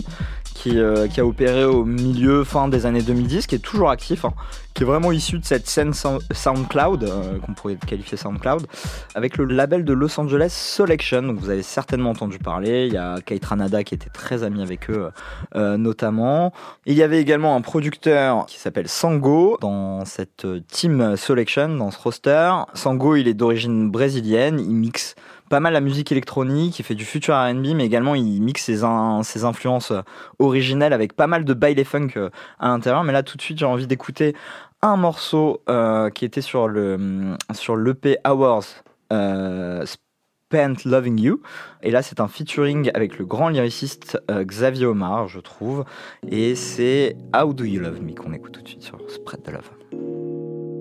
qui, euh, qui a opéré au milieu, fin des années 2010, qui est toujours actif, hein, qui est vraiment issu de cette scène Sou- SoundCloud, euh, qu'on pourrait qualifier SoundCloud, avec le label de Los Angeles Selection. Donc, vous avez certainement entendu parler. Il y a Kate Ranada qui était très ami avec eux, euh, notamment. Il y avait également un producteur qui s'appelle Sango dans cette euh, team selection, dans ce roster. Sango, il est d'origine brésilienne, il mixe pas mal la musique électronique, il fait du future R&B, mais également il mixe ses, in- ses influences originelles avec pas mal de baile funk à l'intérieur. Mais là, tout de suite, j'ai envie d'écouter un morceau euh, qui était sur le sur l'EP Hours euh, Spent Loving You. Et là, c'est un featuring avec le grand lyriciste euh, Xavier Omar, je trouve. Et c'est How Do You Love Me qu'on écoute tout de suite sur Spread the Love.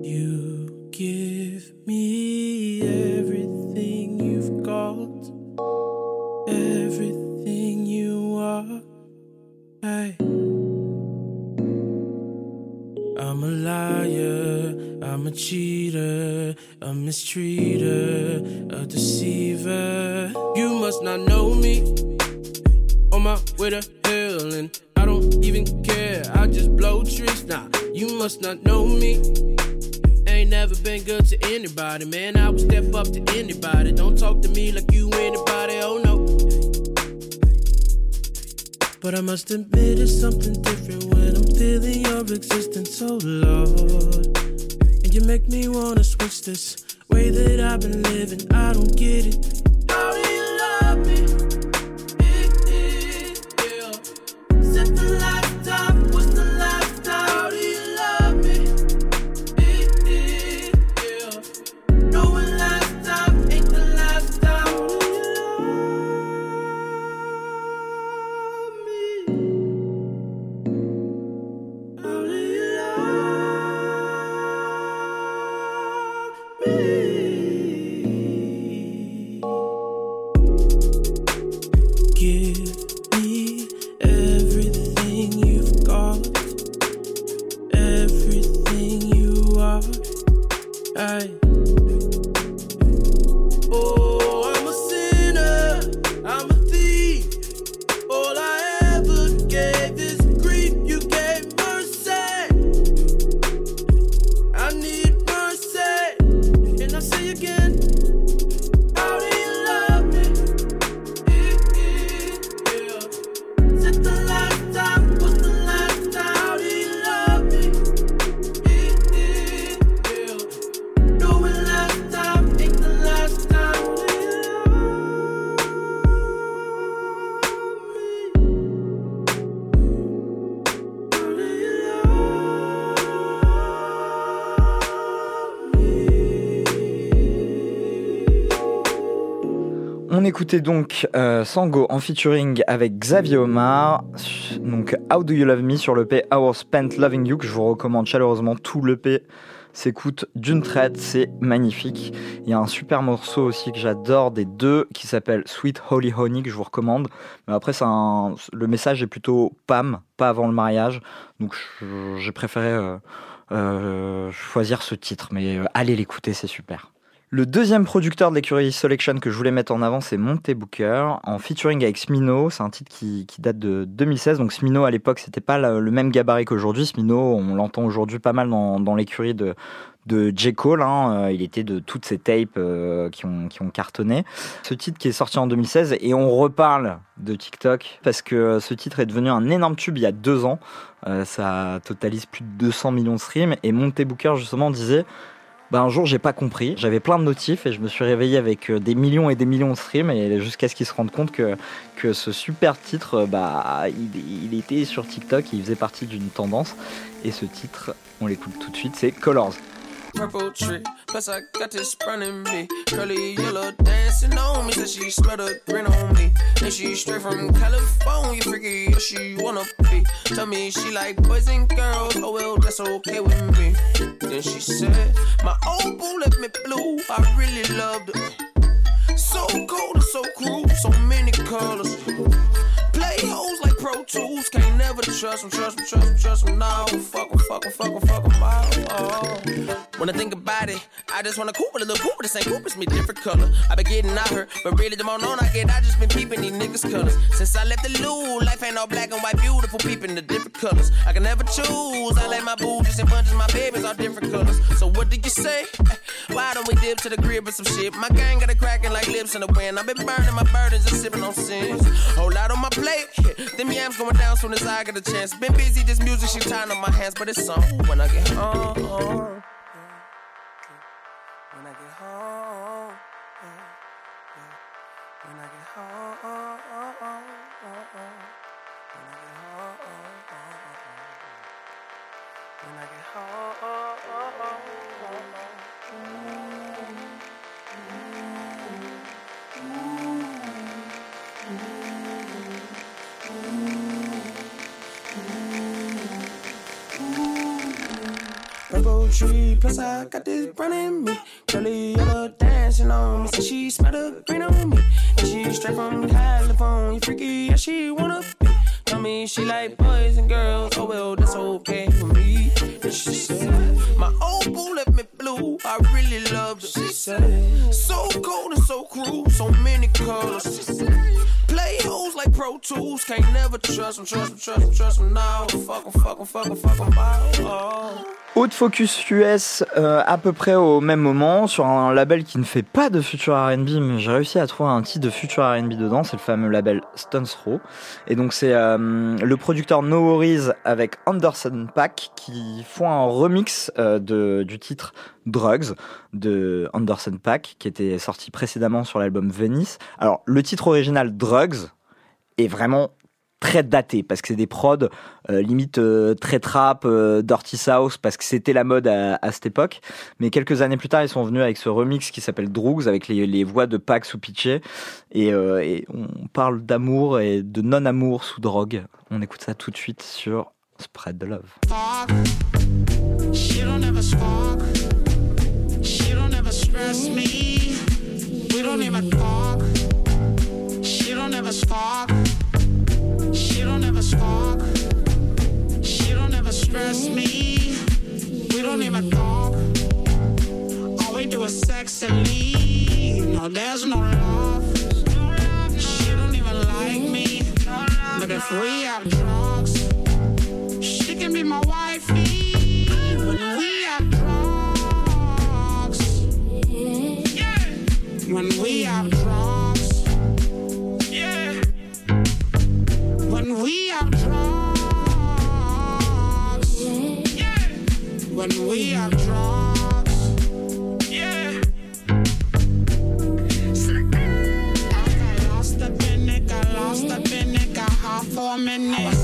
You give me everything you've got, everything you are. I'm a liar, I'm a cheater, a mistreater, a deceiver. You must not know me. On my way to hell, and I don't even care. I just blow trees. Nah, you must not know me. Ain't never been good to anybody, man. I would step up to anybody. Don't talk to me like you anybody, oh no. But I must admit it's something different when I'm feeling your existence, oh Lord. And you make me wanna switch this way that I've been living. I don't get it. How do you love me? Écoutait donc euh, Sango en featuring avec Xavier Omar, donc How Do You Love Me sur l'EP Hours Spent Loving You, que je vous recommande chaleureusement. Tout l'EP s'écoute d'une traite, c'est magnifique. Il y a un super morceau aussi que j'adore des deux qui s'appelle Sweet Holy Honey, que je vous recommande. Mais après, le message est plutôt Pam, pas avant le mariage. Donc j'ai préféré euh, euh, choisir ce titre, mais allez l'écouter, c'est super. Le deuxième producteur de l'écurie Selection que je voulais mettre en avant, c'est Monte Booker, en featuring avec Smino. C'est un titre qui, date de 2016. Donc Smino, à l'époque, c'était pas le, même gabarit qu'aujourd'hui. Smino, on l'entend aujourd'hui pas mal dans, l'écurie de, J. Cole. hein. Euh, Il était de toutes ces tapes euh, qui, ont, cartonné. Ce titre qui est sorti en 2016, et on reparle de TikTok, parce que ce titre est devenu un énorme tube il y a deux ans. Euh, ça totalise plus de 200 millions de streams. Et Monte Booker, justement, disait... Bah, un jour, j'ai pas compris. J'avais plein de notifs et je me suis réveillé avec euh, des millions et des millions de streams et jusqu'à ce qu'ils se rendent compte que, ce super titre, bah, il, il était sur TikTok, il faisait partie d'une tendance. Et ce titre, on l'écoute tout de suite, c'est Colors. Purple tree. Plus I got this burning me. Curly yellow dancing on me. Said she smelled a grin on me. And she straight from California. Freaky, she wanna be. Tell me she like boys and girls. Oh well, that's okay with me. Then she said, My old boo left me blue. I really loved it. So cold and so cruel. So many colors. Play hoes like Pro Tools. Can't never trust them, trust them, trust them, trust them. No, fuck them, fuck them, fuck them, fuck them all. Oh. When I think about it, I just wanna Cooper, the little Cooper, the same Cooper's me different color. I been getting out her, but really the more known I get, I just been peeping these niggas colors. Since I left the loo, life ain't all black and white, beautiful peeping the different colors. I can never choose. I like my booties and bunches, my babies all different colors. So what did you say? Why don't we dip to the crib with some shit? My gang got it cracking like lips in the wind. I've been burning my burdens and sipping on sins. Whole lot on my plate. Them yams going down soon as I get a chance. Been busy, this music shit tying on my hands, but it's on when I get home. Tree, plus I got this in me. Curly yellow dancing on me. She smelled the green on me. And she straight from California. You freaky, yeah, she wanna be. Tell me she like boys and girls. Oh, well, that's okay for me. And she said, My old boo left me blue. I really loved it. She said, So cold and so cruel. So many colors. She said, Play hoes like Pro Tools. Can't never trust them, trust them, trust them, trust them. No, fuck them, fuck them, fuck them, fuck them. Oh. Haute Focus US euh, à peu près au même moment sur un label qui ne fait pas de future R&B mais j'ai réussi à trouver un titre de future R&B dedans c'est le fameux label Stones Throw et donc c'est euh, le producteur No Worries avec Anderson Pack qui font un remix euh, de, du titre Drugs de Anderson Pack qui était sorti précédemment sur l'album Venice. Alors le titre original Drugs est vraiment très daté parce que c'est des prods euh, limite euh, très trap, euh, dirty south parce que c'était la mode à, cette époque. Mais quelques années plus tard, ils sont venus avec ce remix qui s'appelle Drugs avec les, voix de Pax ou Pitché et, euh, et on parle d'amour et de non-amour sous drogue. On écoute ça tout de suite sur Spread the Love. She don't us walk. She don't ever stress me. We don't even talk. All we do is sex and leave. No, there's no love. She don't even like me. But if we have drugs, she can be my wifey. When we have drugs, when we have drugs. When we are drugs, yeah. When we are drugs, yeah. I lost lost half a minute.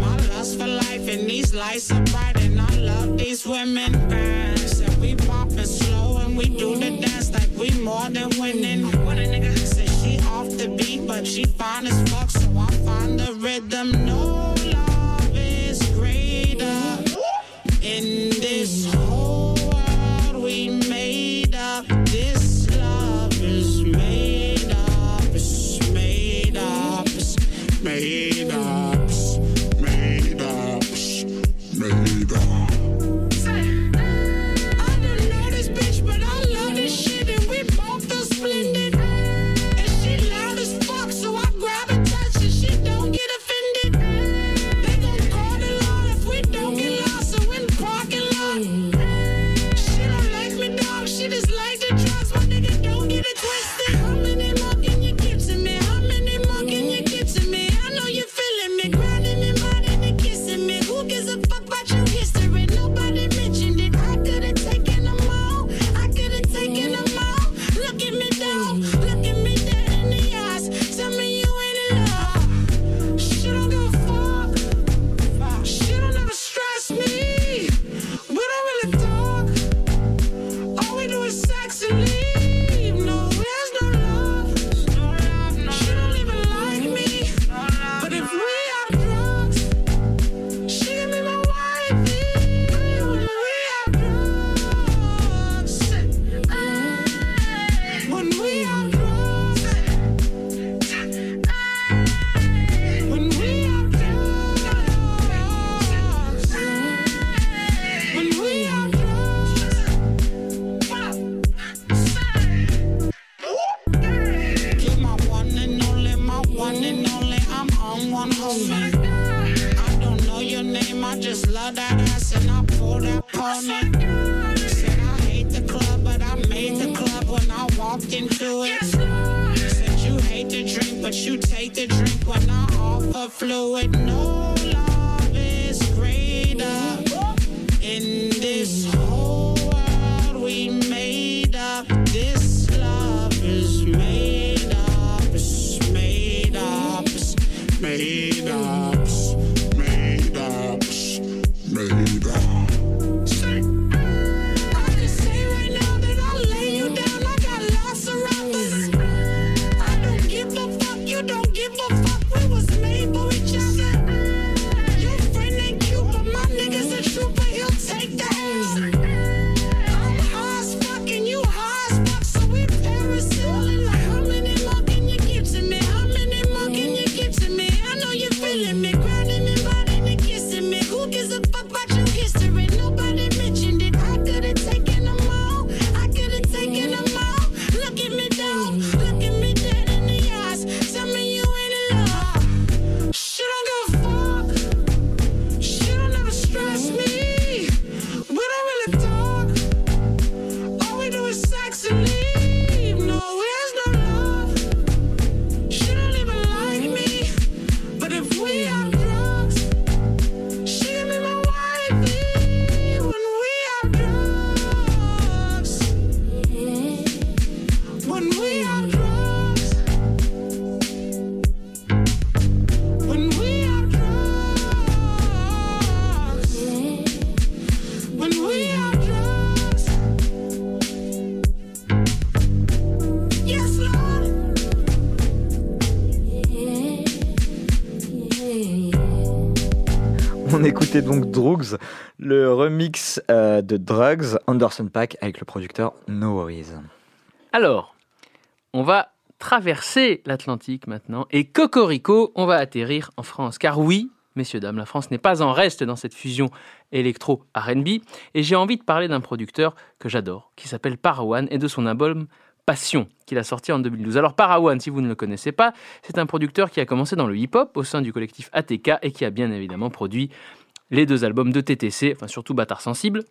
My lust for life, and these lights are bright, and I love these women. Fast, and we poppin' slow, and we do the dance like we more than winning. Nigga off the beat, but she fine as fuck, so I find the rhythm. No love is greater in this On écoutait donc Drugs, le remix euh, de Drugs, Anderson Pack avec le producteur No Worries. Alors, on va traverser l'Atlantique maintenant et Cocorico, on va atterrir en France. Car oui, messieurs, dames, la France n'est pas en reste dans cette fusion électro-RB. Et j'ai envie de parler d'un producteur que j'adore, qui s'appelle Parawan et de son album Passion, qu'il a sorti en 2012. Alors Parawan, si vous ne le connaissez pas, c'est un producteur qui a commencé dans le hip-hop au sein du collectif ATK et qui a bien évidemment produit les deux albums de TTC, enfin surtout Bâtard Sensible.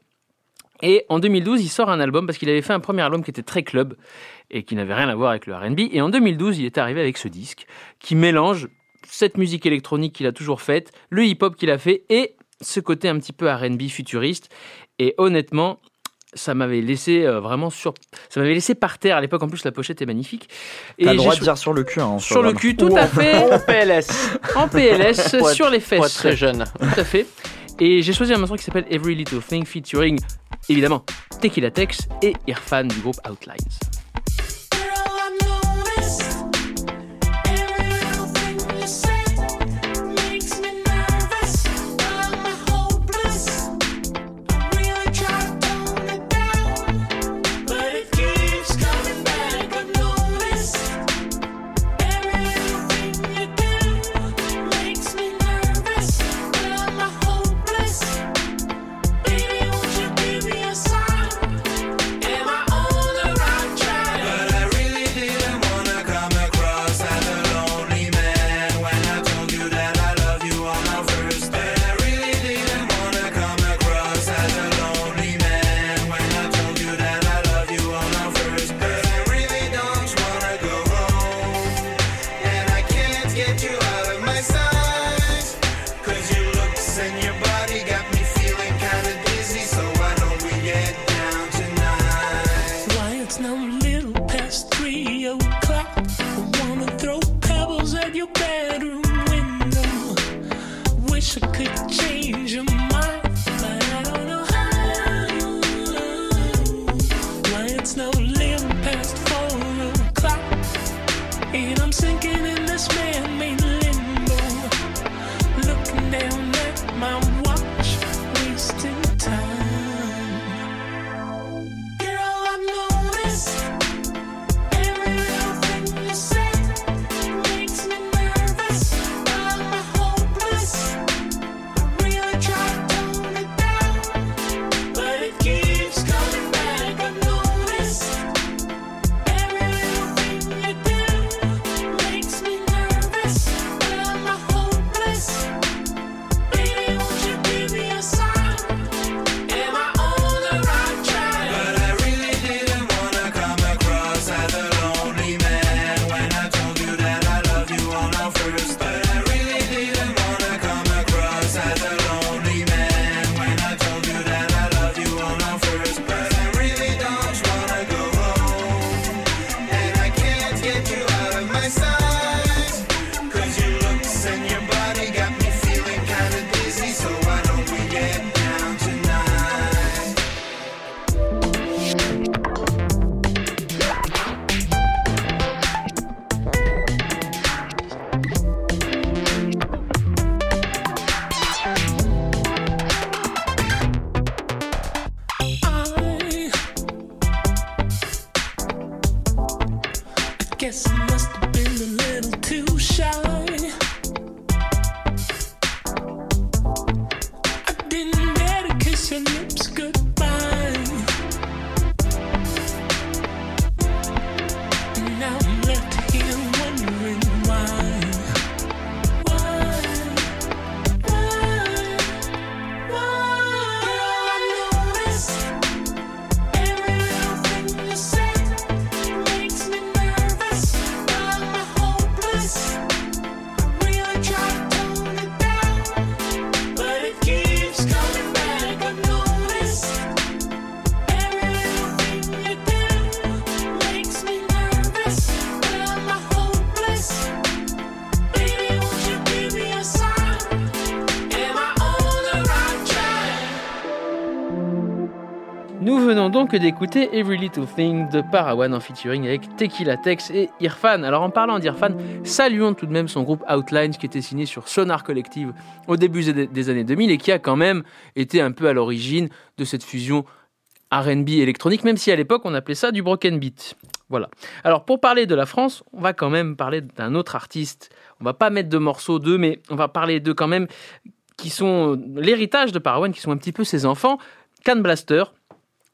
Et en 2012, il sort un album parce qu'il avait fait un premier album qui était très club et qui n'avait rien à voir avec le RB. Et en 2012, il est arrivé avec ce disque qui mélange cette musique électronique qu'il a toujours faite, le hip-hop qu'il a fait et ce côté un petit peu RB futuriste. Et honnêtement, ça m'avait laissé euh, vraiment sur. Ça m'avait laissé par terre à l'époque. En plus, la pochette est magnifique. T'as le droit de dire sur le cul. Hein, sur le cul, tout à fait. En PLS. En PLS, être- sur les Pour être fesses. très jeune. Tout à fait. Et j'ai choisi un morceau qui s'appelle Every Little Thing featuring, évidemment, Tequila Tex et Irfan du groupe Outlines. Donc d'écouter Every Little Thing de Parawan en featuring avec Tequila Tex et Irfan. Alors en parlant d'Irfan, saluons tout de même son groupe Outlines qui était signé sur Sonar Collective au début des des années 2000 et qui a quand même été un peu à l'origine de cette fusion R&B électronique, même si à l'époque on appelait ça du broken beat. Voilà. Alors pour parler de la France, on va quand même parler d'un autre artiste. On va pas mettre de morceaux d'eux, mais on va parler d'eux quand même, qui sont euh, l'héritage de Parawan, qui sont un petit peu ses enfants. Can Blaster,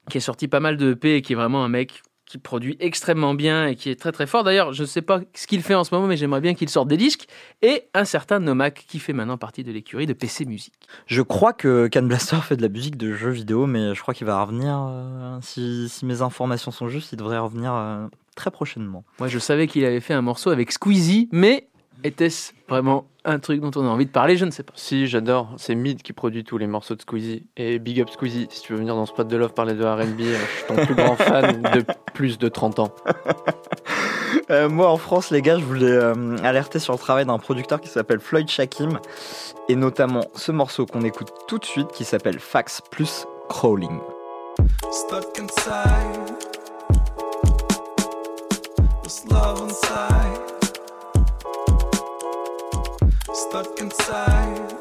qui a sorti pas mal de EP et qui est vraiment un mec qui produit extrêmement bien et qui est très très fort. D'ailleurs, je ne sais pas ce qu'il fait en ce moment, mais j'aimerais bien qu'il sorte des disques. Et un certain Nomak qui fait maintenant partie de l'écurie de PC Music. Je crois que Can Blaster fait de la musique de jeux vidéo, mais je crois qu'il va revenir. euh, si, si mes informations sont justes, il devrait revenir euh, très prochainement. Moi, je savais qu'il avait fait un morceau avec Squeezie, mais était-ce vraiment un truc dont on a envie de parler? Je ne sais pas. Si, j'adore. C'est Mid qui produit tous les morceaux de Squeezie. Et Big Up Squeezie, si tu veux venir dans Spot de Love parler de RB, euh, je suis ton plus grand fan de plus de 30 ans. <laughs> Euh, moi, en France, les gars, je voulais euh, alerter sur le travail d'un producteur qui s'appelle Floyd Shakim, et notamment ce morceau qu'on écoute tout de suite qui s'appelle Fax plus Crawling. Stuck inside. This love inside. Stuck inside.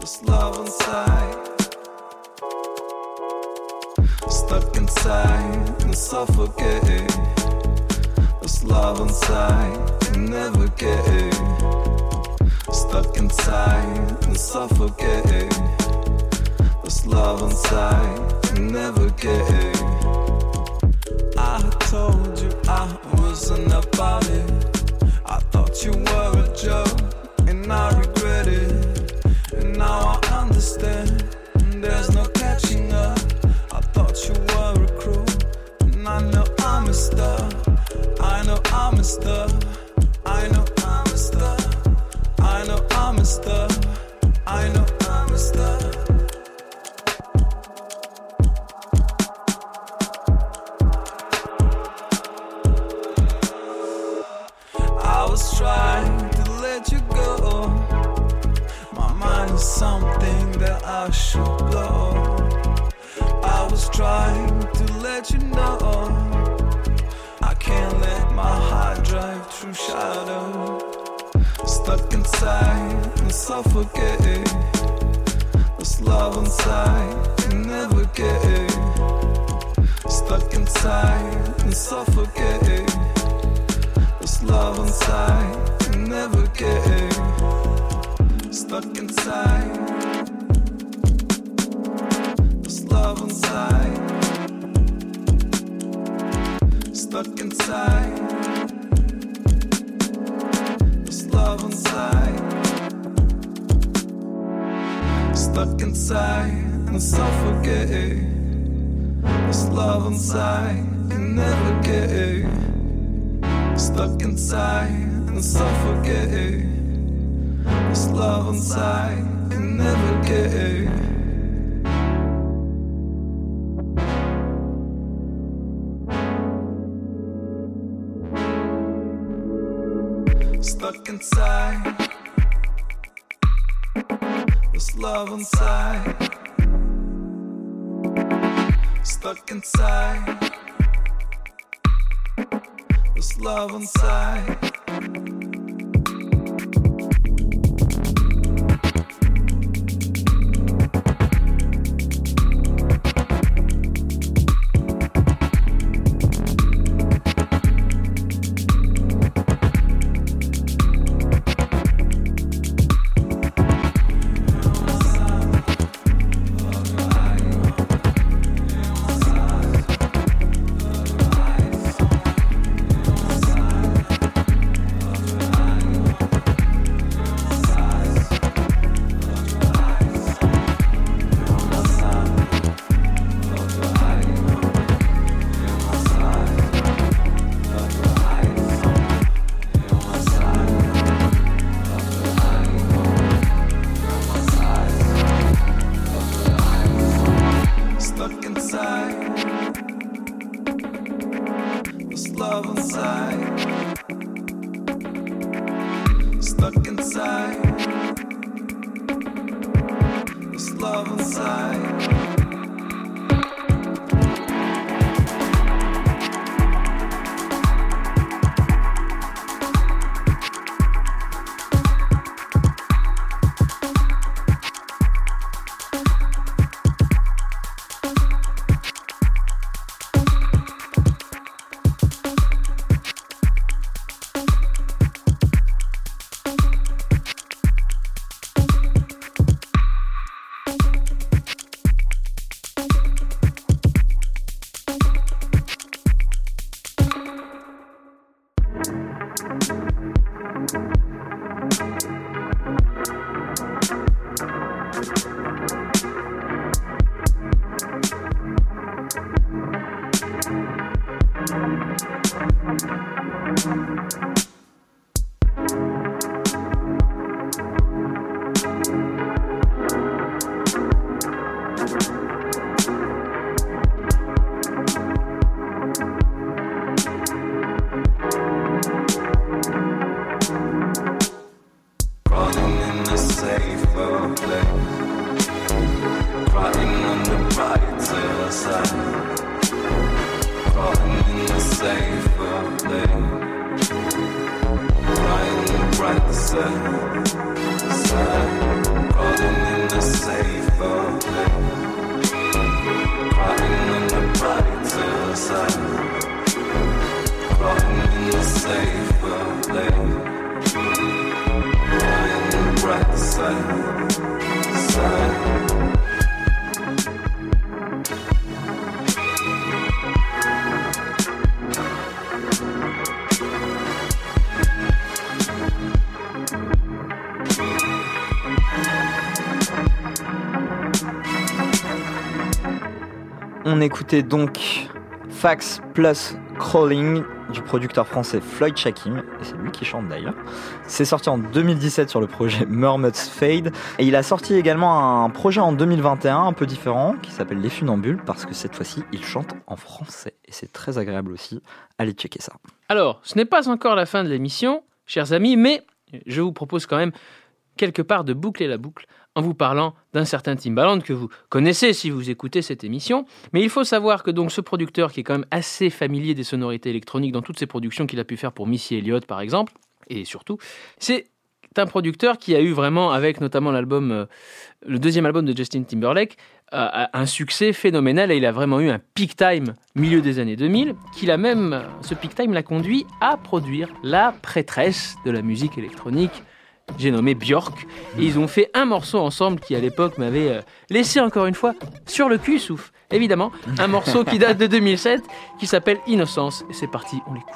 This love inside. Stuck inside and suffocate. This love inside and never get. Stuck inside and suffocate. This love inside, and never get. I told you I wasn't about it. Thought you were a joke, and I regret it. And now I understand. There's no catching up. I thought you were a crew, and I know I messed up. I know I messed up. I know I should blow. I was trying to let you know. I can't let my heart drive through shadow. Stuck inside and suffocate. This love inside and never get. Stuck inside and suffocate. This love inside and never get. Stuck inside. Love inside. Stuck inside. This love inside. Stuck inside and suffocate. This love inside and never get. Stuck inside and suffocate. This love inside and never get. Inside. Love inside. Stuck inside. This love inside. On écoutait donc Fax plus Crawling du producteur français Floyd Shakim, et c'est lui qui chante d'ailleurs. C'est sorti en 2017 sur le projet <laughs> Murmuts Fade, et il a sorti également un projet en 2021 un peu différent qui s'appelle Les Funambules, parce que cette fois-ci il chante en français, et c'est très agréable aussi. Allez checker ça. Alors, ce n'est pas encore la fin de l'émission, chers amis, mais je vous propose quand même quelque part de boucler la boucle en vous parlant d'un certain Timbaland que vous connaissez si vous écoutez cette émission. Mais il faut savoir que donc ce producteur qui est quand même assez familier des sonorités électroniques dans toutes ses productions qu'il a pu faire pour Missy Elliott par exemple, et surtout, c'est un producteur qui a eu vraiment, avec notamment l'album, euh, le deuxième album de Justin Timberlake, euh, un succès phénoménal et il a vraiment eu un peak time milieu des années 2000, qu'il a même, ce peak time l'a conduit à produire la prêtresse de la musique électronique, j'ai nommé Björk. Et ils ont fait un morceau ensemble qui, à l'époque, m'avait euh, laissé encore une fois sur le cul, souffle. Évidemment, un morceau qui date de 2007 qui s'appelle Innocence. Et c'est parti, on l'écoute.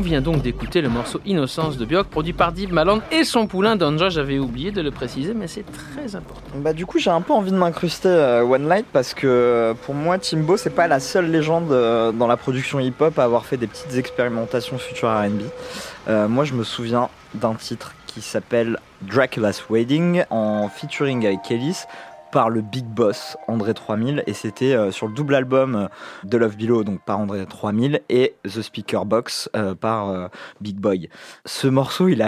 On vient donc d'écouter le morceau Innocence de Björk, produit par Dave Maland et son poulain Danja. J'avais oublié de le préciser, mais c'est très important. Bah du coup j'ai un peu envie de m'incruster euh, One Light parce que euh, pour moi Timbo c'est pas la seule légende euh, dans la production hip-hop à avoir fait des petites expérimentations future R&B. Moi je me souviens d'un titre qui s'appelle Dracula's Wedding en featuring avec par le big boss André 3000 et c'était euh, sur le double album euh, de Love Below donc par André 3000 et The Speaker Box euh, par Big Boy. Ce morceau il est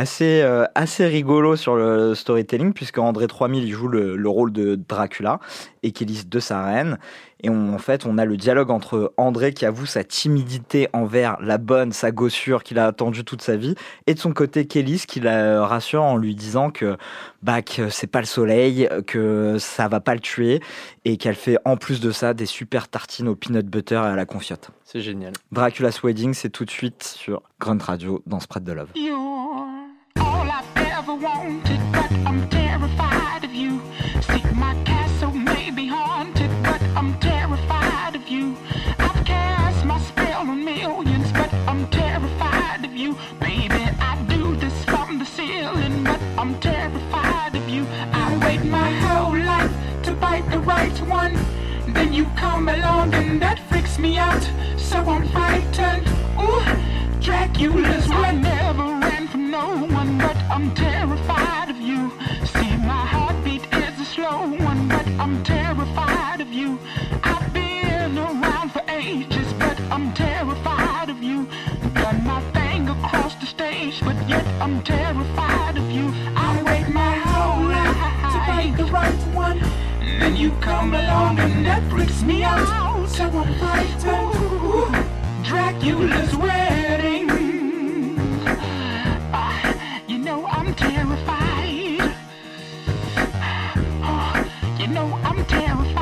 assez rigolo sur le storytelling puisque André 3000 il joue le, le rôle de Dracula et Kélis de sa reine et on- en fait on a le dialogue entre André qui avoue sa timidité envers la bonne sa gossure qu'il a attendue toute sa vie et de son côté Kélis qui la rassure en lui disant que bah que c'est pas le soleil que ça va pas le tuer et qu'elle fait en plus de ça des super tartines au peanut butter et à la confiote. C'est génial. Dracula's Wedding c'est tout de suite sur Grunt Radio dans Spread de Love. You're all I've ever wanted, You come along and that freaks me out, so I'm frightened. Ooh. Dracula's I never ran from no one, but I'm terrified of you. See, my heartbeat is a slow one, but I'm terrified of you. I've been around for ages, but I'm terrified of you. Done my thing across the stage, but yet I'm terrified of you. You come along and that freaks me out, so I'm frightened. Dracula's wedding. Ah, you know I'm terrified. Oh, you know I'm terrified.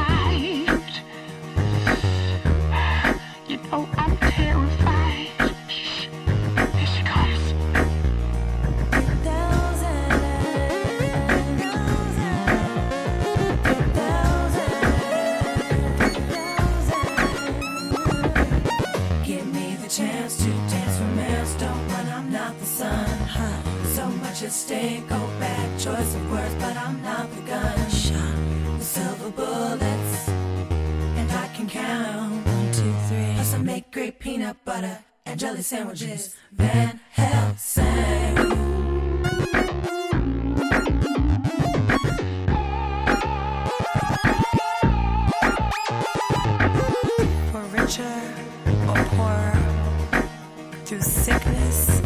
So much at stake, go back. Choice of words, but I'm not the gun. Shot with silver bullets, and I can count one, two, three. Plus I make great peanut butter and jelly sandwiches. Van Helsing. For richer or poorer, through sickness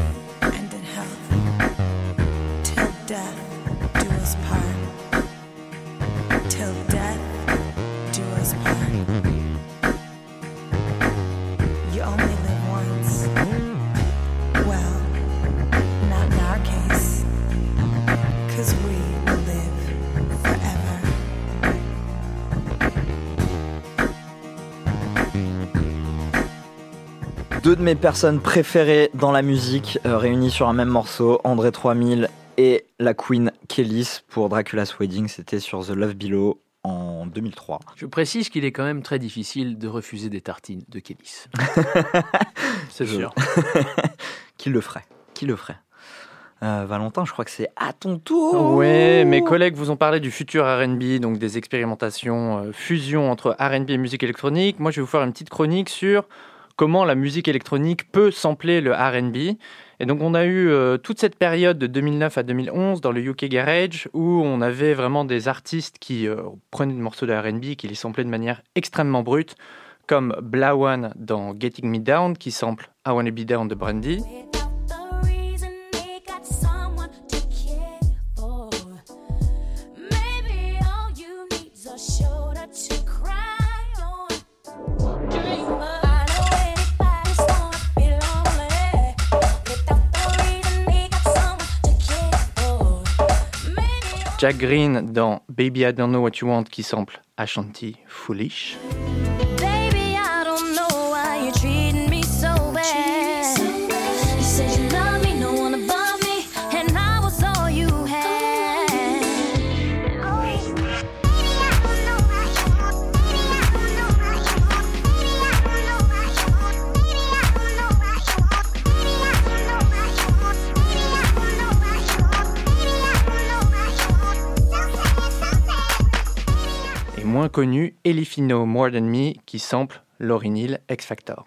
Deux de mes personnes préférées dans la musique euh, réunies sur un même morceau, André 3000 et la Queen Kellis pour Dracula's Wedding, c'était sur The Love Below en 2003. Je précise qu'il est quand même très difficile de refuser des tartines de Kélis. <laughs> C'est sûr. <laughs> Qui le ferait Qui le ferait Euh, Valentin, je crois que c'est à ton tour. Ouais, mes collègues vous ont parlé du futur R&B, donc des expérimentations euh, fusion entre R&B et musique électronique. Moi, je vais vous faire une petite chronique sur comment la musique électronique peut sampler le R&B. Et donc, on a eu euh, toute cette période de 2009 à 2011 dans le UK Garage où on avait vraiment des artistes qui euh, prenaient des morceaux de R&B qui les samplaient de manière extrêmement brute, comme Blawan dans Getting Me Down qui sample I Wanna Be Down de Brandy. Jack Green dans Baby I Don't Know What You Want qui sample Ashanti Foolish. Moins connu Elif You Know More Than Me qui sample Lauryn X Factor.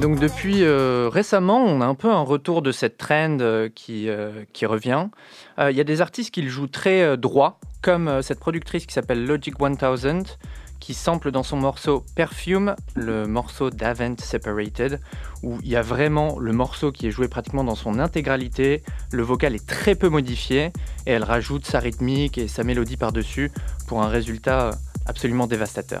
Donc depuis euh, récemment, on a un peu un retour de cette trend euh, qui, euh, qui revient. Il y a des artistes qui le jouent très droit, comme cette productrice qui s'appelle Logic 1000, qui sample dans son morceau Perfume, le morceau d'Avent Separated, où il y a vraiment le morceau qui est joué pratiquement dans son intégralité. Le vocal est très peu modifié et elle rajoute sa rythmique et sa mélodie par-dessus pour un résultat absolument dévastateur.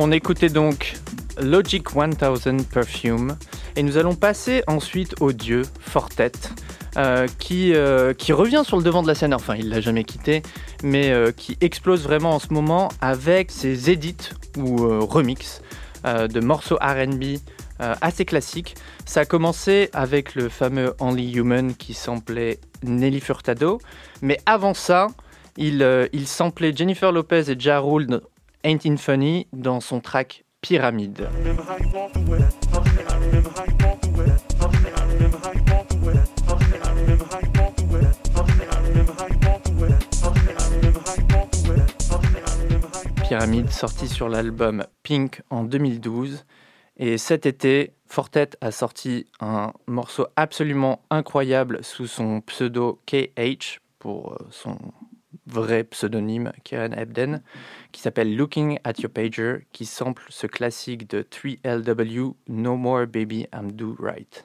On écoutait donc Logic 1000 Perfume et nous allons passer ensuite au dieu Fortet euh, qui, euh, qui revient sur le devant de la scène, enfin il l'a jamais quitté, mais euh, qui explose vraiment en ce moment avec ses edits ou remix de morceaux RB assez classiques. Ça a commencé avec le fameux Only Human qui samplait Nelly Furtado, mais avant ça, il, il samplait Jennifer Lopez et Ja Rule Ain't It Funny dans son track Pyramide. Pyramide sorti sur l'album Pink en 2012 et cet été Fortet a sorti un morceau absolument incroyable sous son pseudo KH pour euh, son vrai pseudonyme, Karen Ebden, qui s'appelle Looking at Your Pager, qui sample ce classique de 3LW, No More Baby I'm Do Right.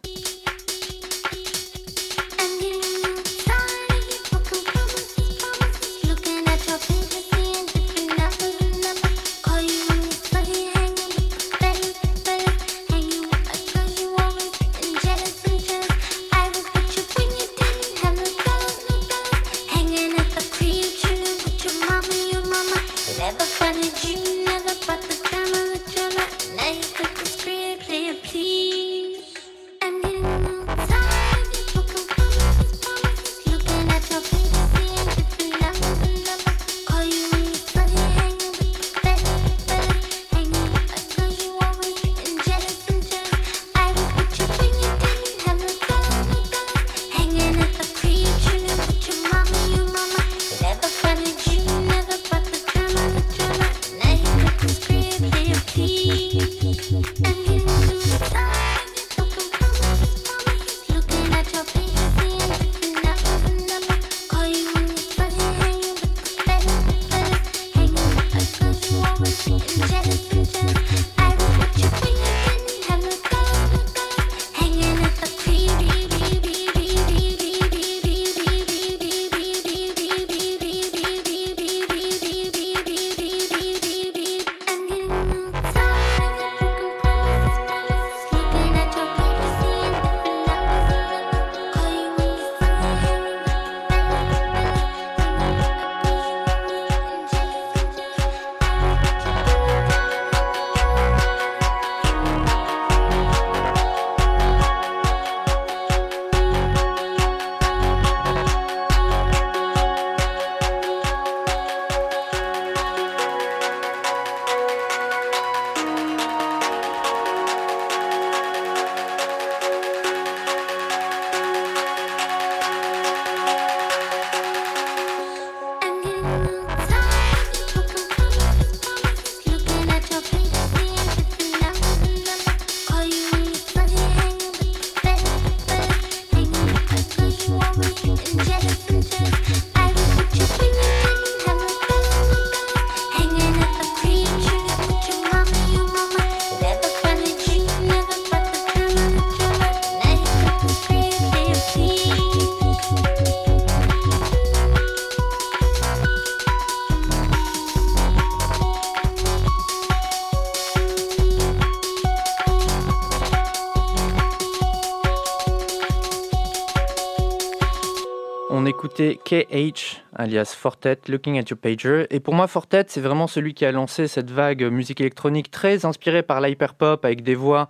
On écoutait KH, alias Fortet, Looking at Your Pager. Et pour moi, Fortet, c'est vraiment celui qui a lancé cette vague musique électronique très inspirée par l'hyperpop, avec des voix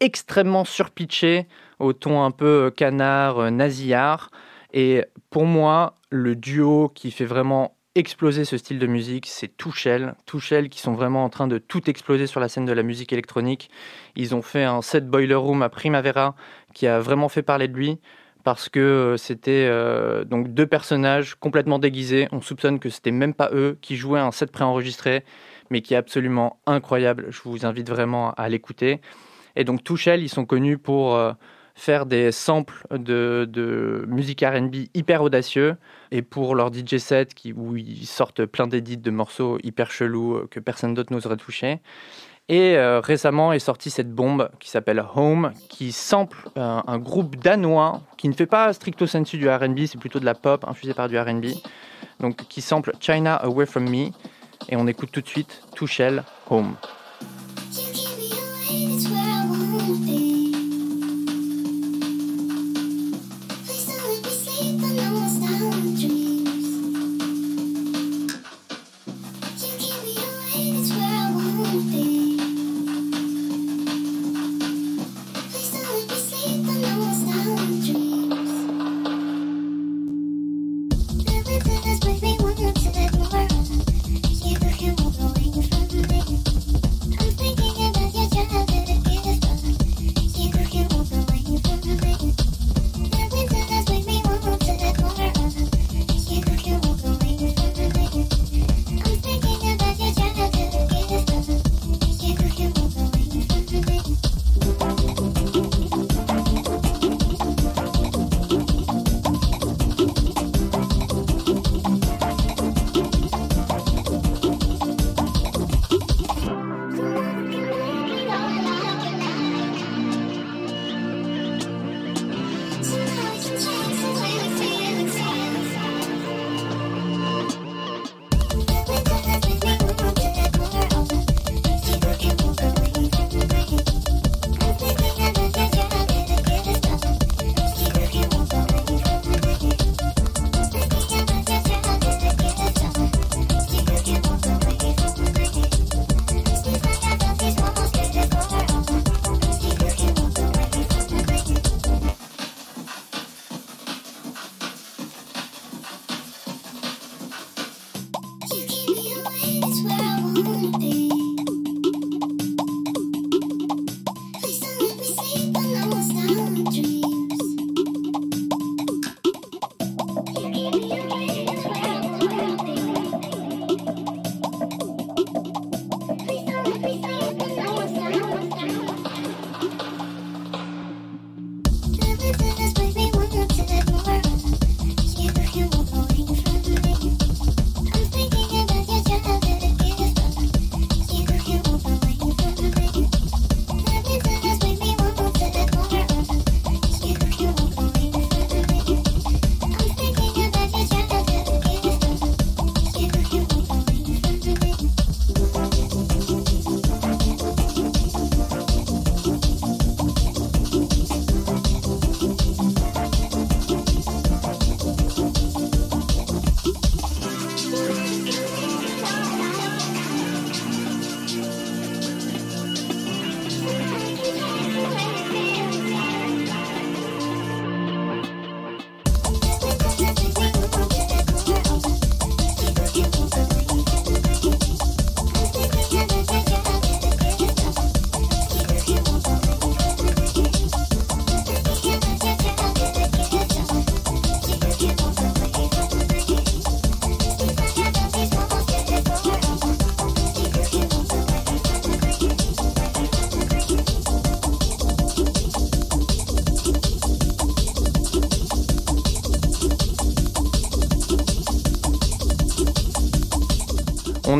extrêmement surpitchées, au ton un peu canard, euh, nasillard. Et pour moi, le duo qui fait vraiment exploser ce style de musique, c'est Touchel. Touchel qui sont vraiment en train de tout exploser sur la scène de la musique électronique. Ils ont fait un set Boiler Room à Primavera qui a vraiment fait parler de lui parce que euh, c'était euh, donc deux personnages complètement déguisés. On soupçonne que c'était même pas eux qui jouaient un set préenregistré, mais qui est absolument incroyable. Je vous invite vraiment à l'écouter. Et donc Touchel, ils sont connus pour euh, faire des samples de, de musique R&B hyper audacieux et pour leur DJ set où ils sortent plein d'édits de morceaux hyper chelous que personne d'autre n'oserait toucher. Et euh, récemment est sortie cette bombe qui s'appelle Home, qui sample euh, un groupe danois qui ne fait pas stricto sensu du R&B, c'est plutôt de la pop infusée par du R&B, donc qui sample China Away From Me. Et on écoute tout de suite Touchel Home.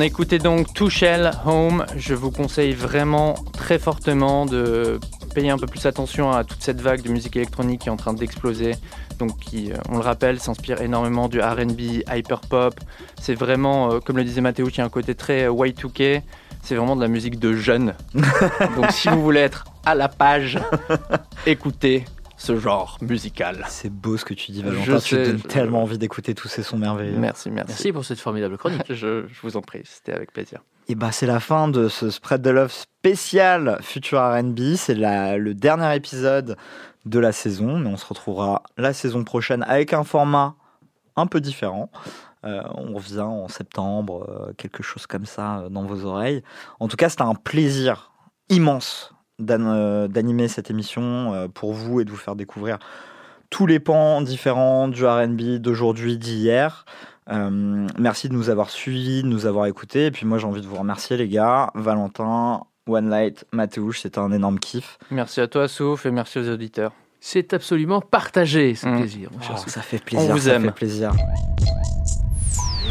Écoutait donc To Shell Home. Je vous conseille vraiment très fortement de payer un peu plus attention à toute cette vague de musique électronique qui est en train d'exploser. Donc, qui, euh, on le rappelle, s'inspire énormément du RB, hyperpop. C'est vraiment, euh, comme le disait Mathéo, qui a un côté très euh, Y2K. C'est vraiment de la musique de jeunes. <laughs> Donc, si vous voulez être à la page, <laughs> écoutez ce genre musical. C'est beau ce que tu dis, Je Valentin. Tu sais, donnes je- tellement envie d'écouter tous ces sons merveilleux. Merci, merci. Merci pour cette formidable chronique. <laughs> je, je vous en prie, c'était avec plaisir. Et bah c'est la fin de ce Spread the Love spécial Future R&B. C'est le dernier épisode de la saison, mais on se retrouvera la saison prochaine avec un format un peu différent. Euh, on revient en septembre, euh, quelque chose comme ça euh, dans vos oreilles. En tout cas, c'était un plaisir immense d'animer cette émission euh, pour vous et de vous faire découvrir tous les pans différents du R&B d'aujourd'hui, d'hier. Euh, merci de nous avoir suivis, de nous avoir écoutés. Et puis moi, j'ai envie de vous remercier, les gars. Valentin, One Light, Mathéouche, c'était un énorme kiff. Merci à toi, Souf, et merci aux auditeurs. C'est absolument partagé, ce Mm. plaisir. Oh, ça fait plaisir. vous ça aime. fait plaisir.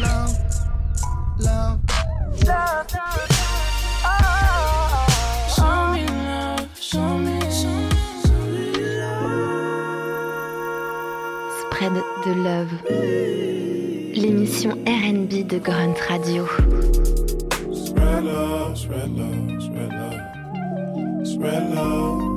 Love, love. Show Spread de Love, l'émission RB de Grunt Radio. Spread love, spread love, spread love, spread love.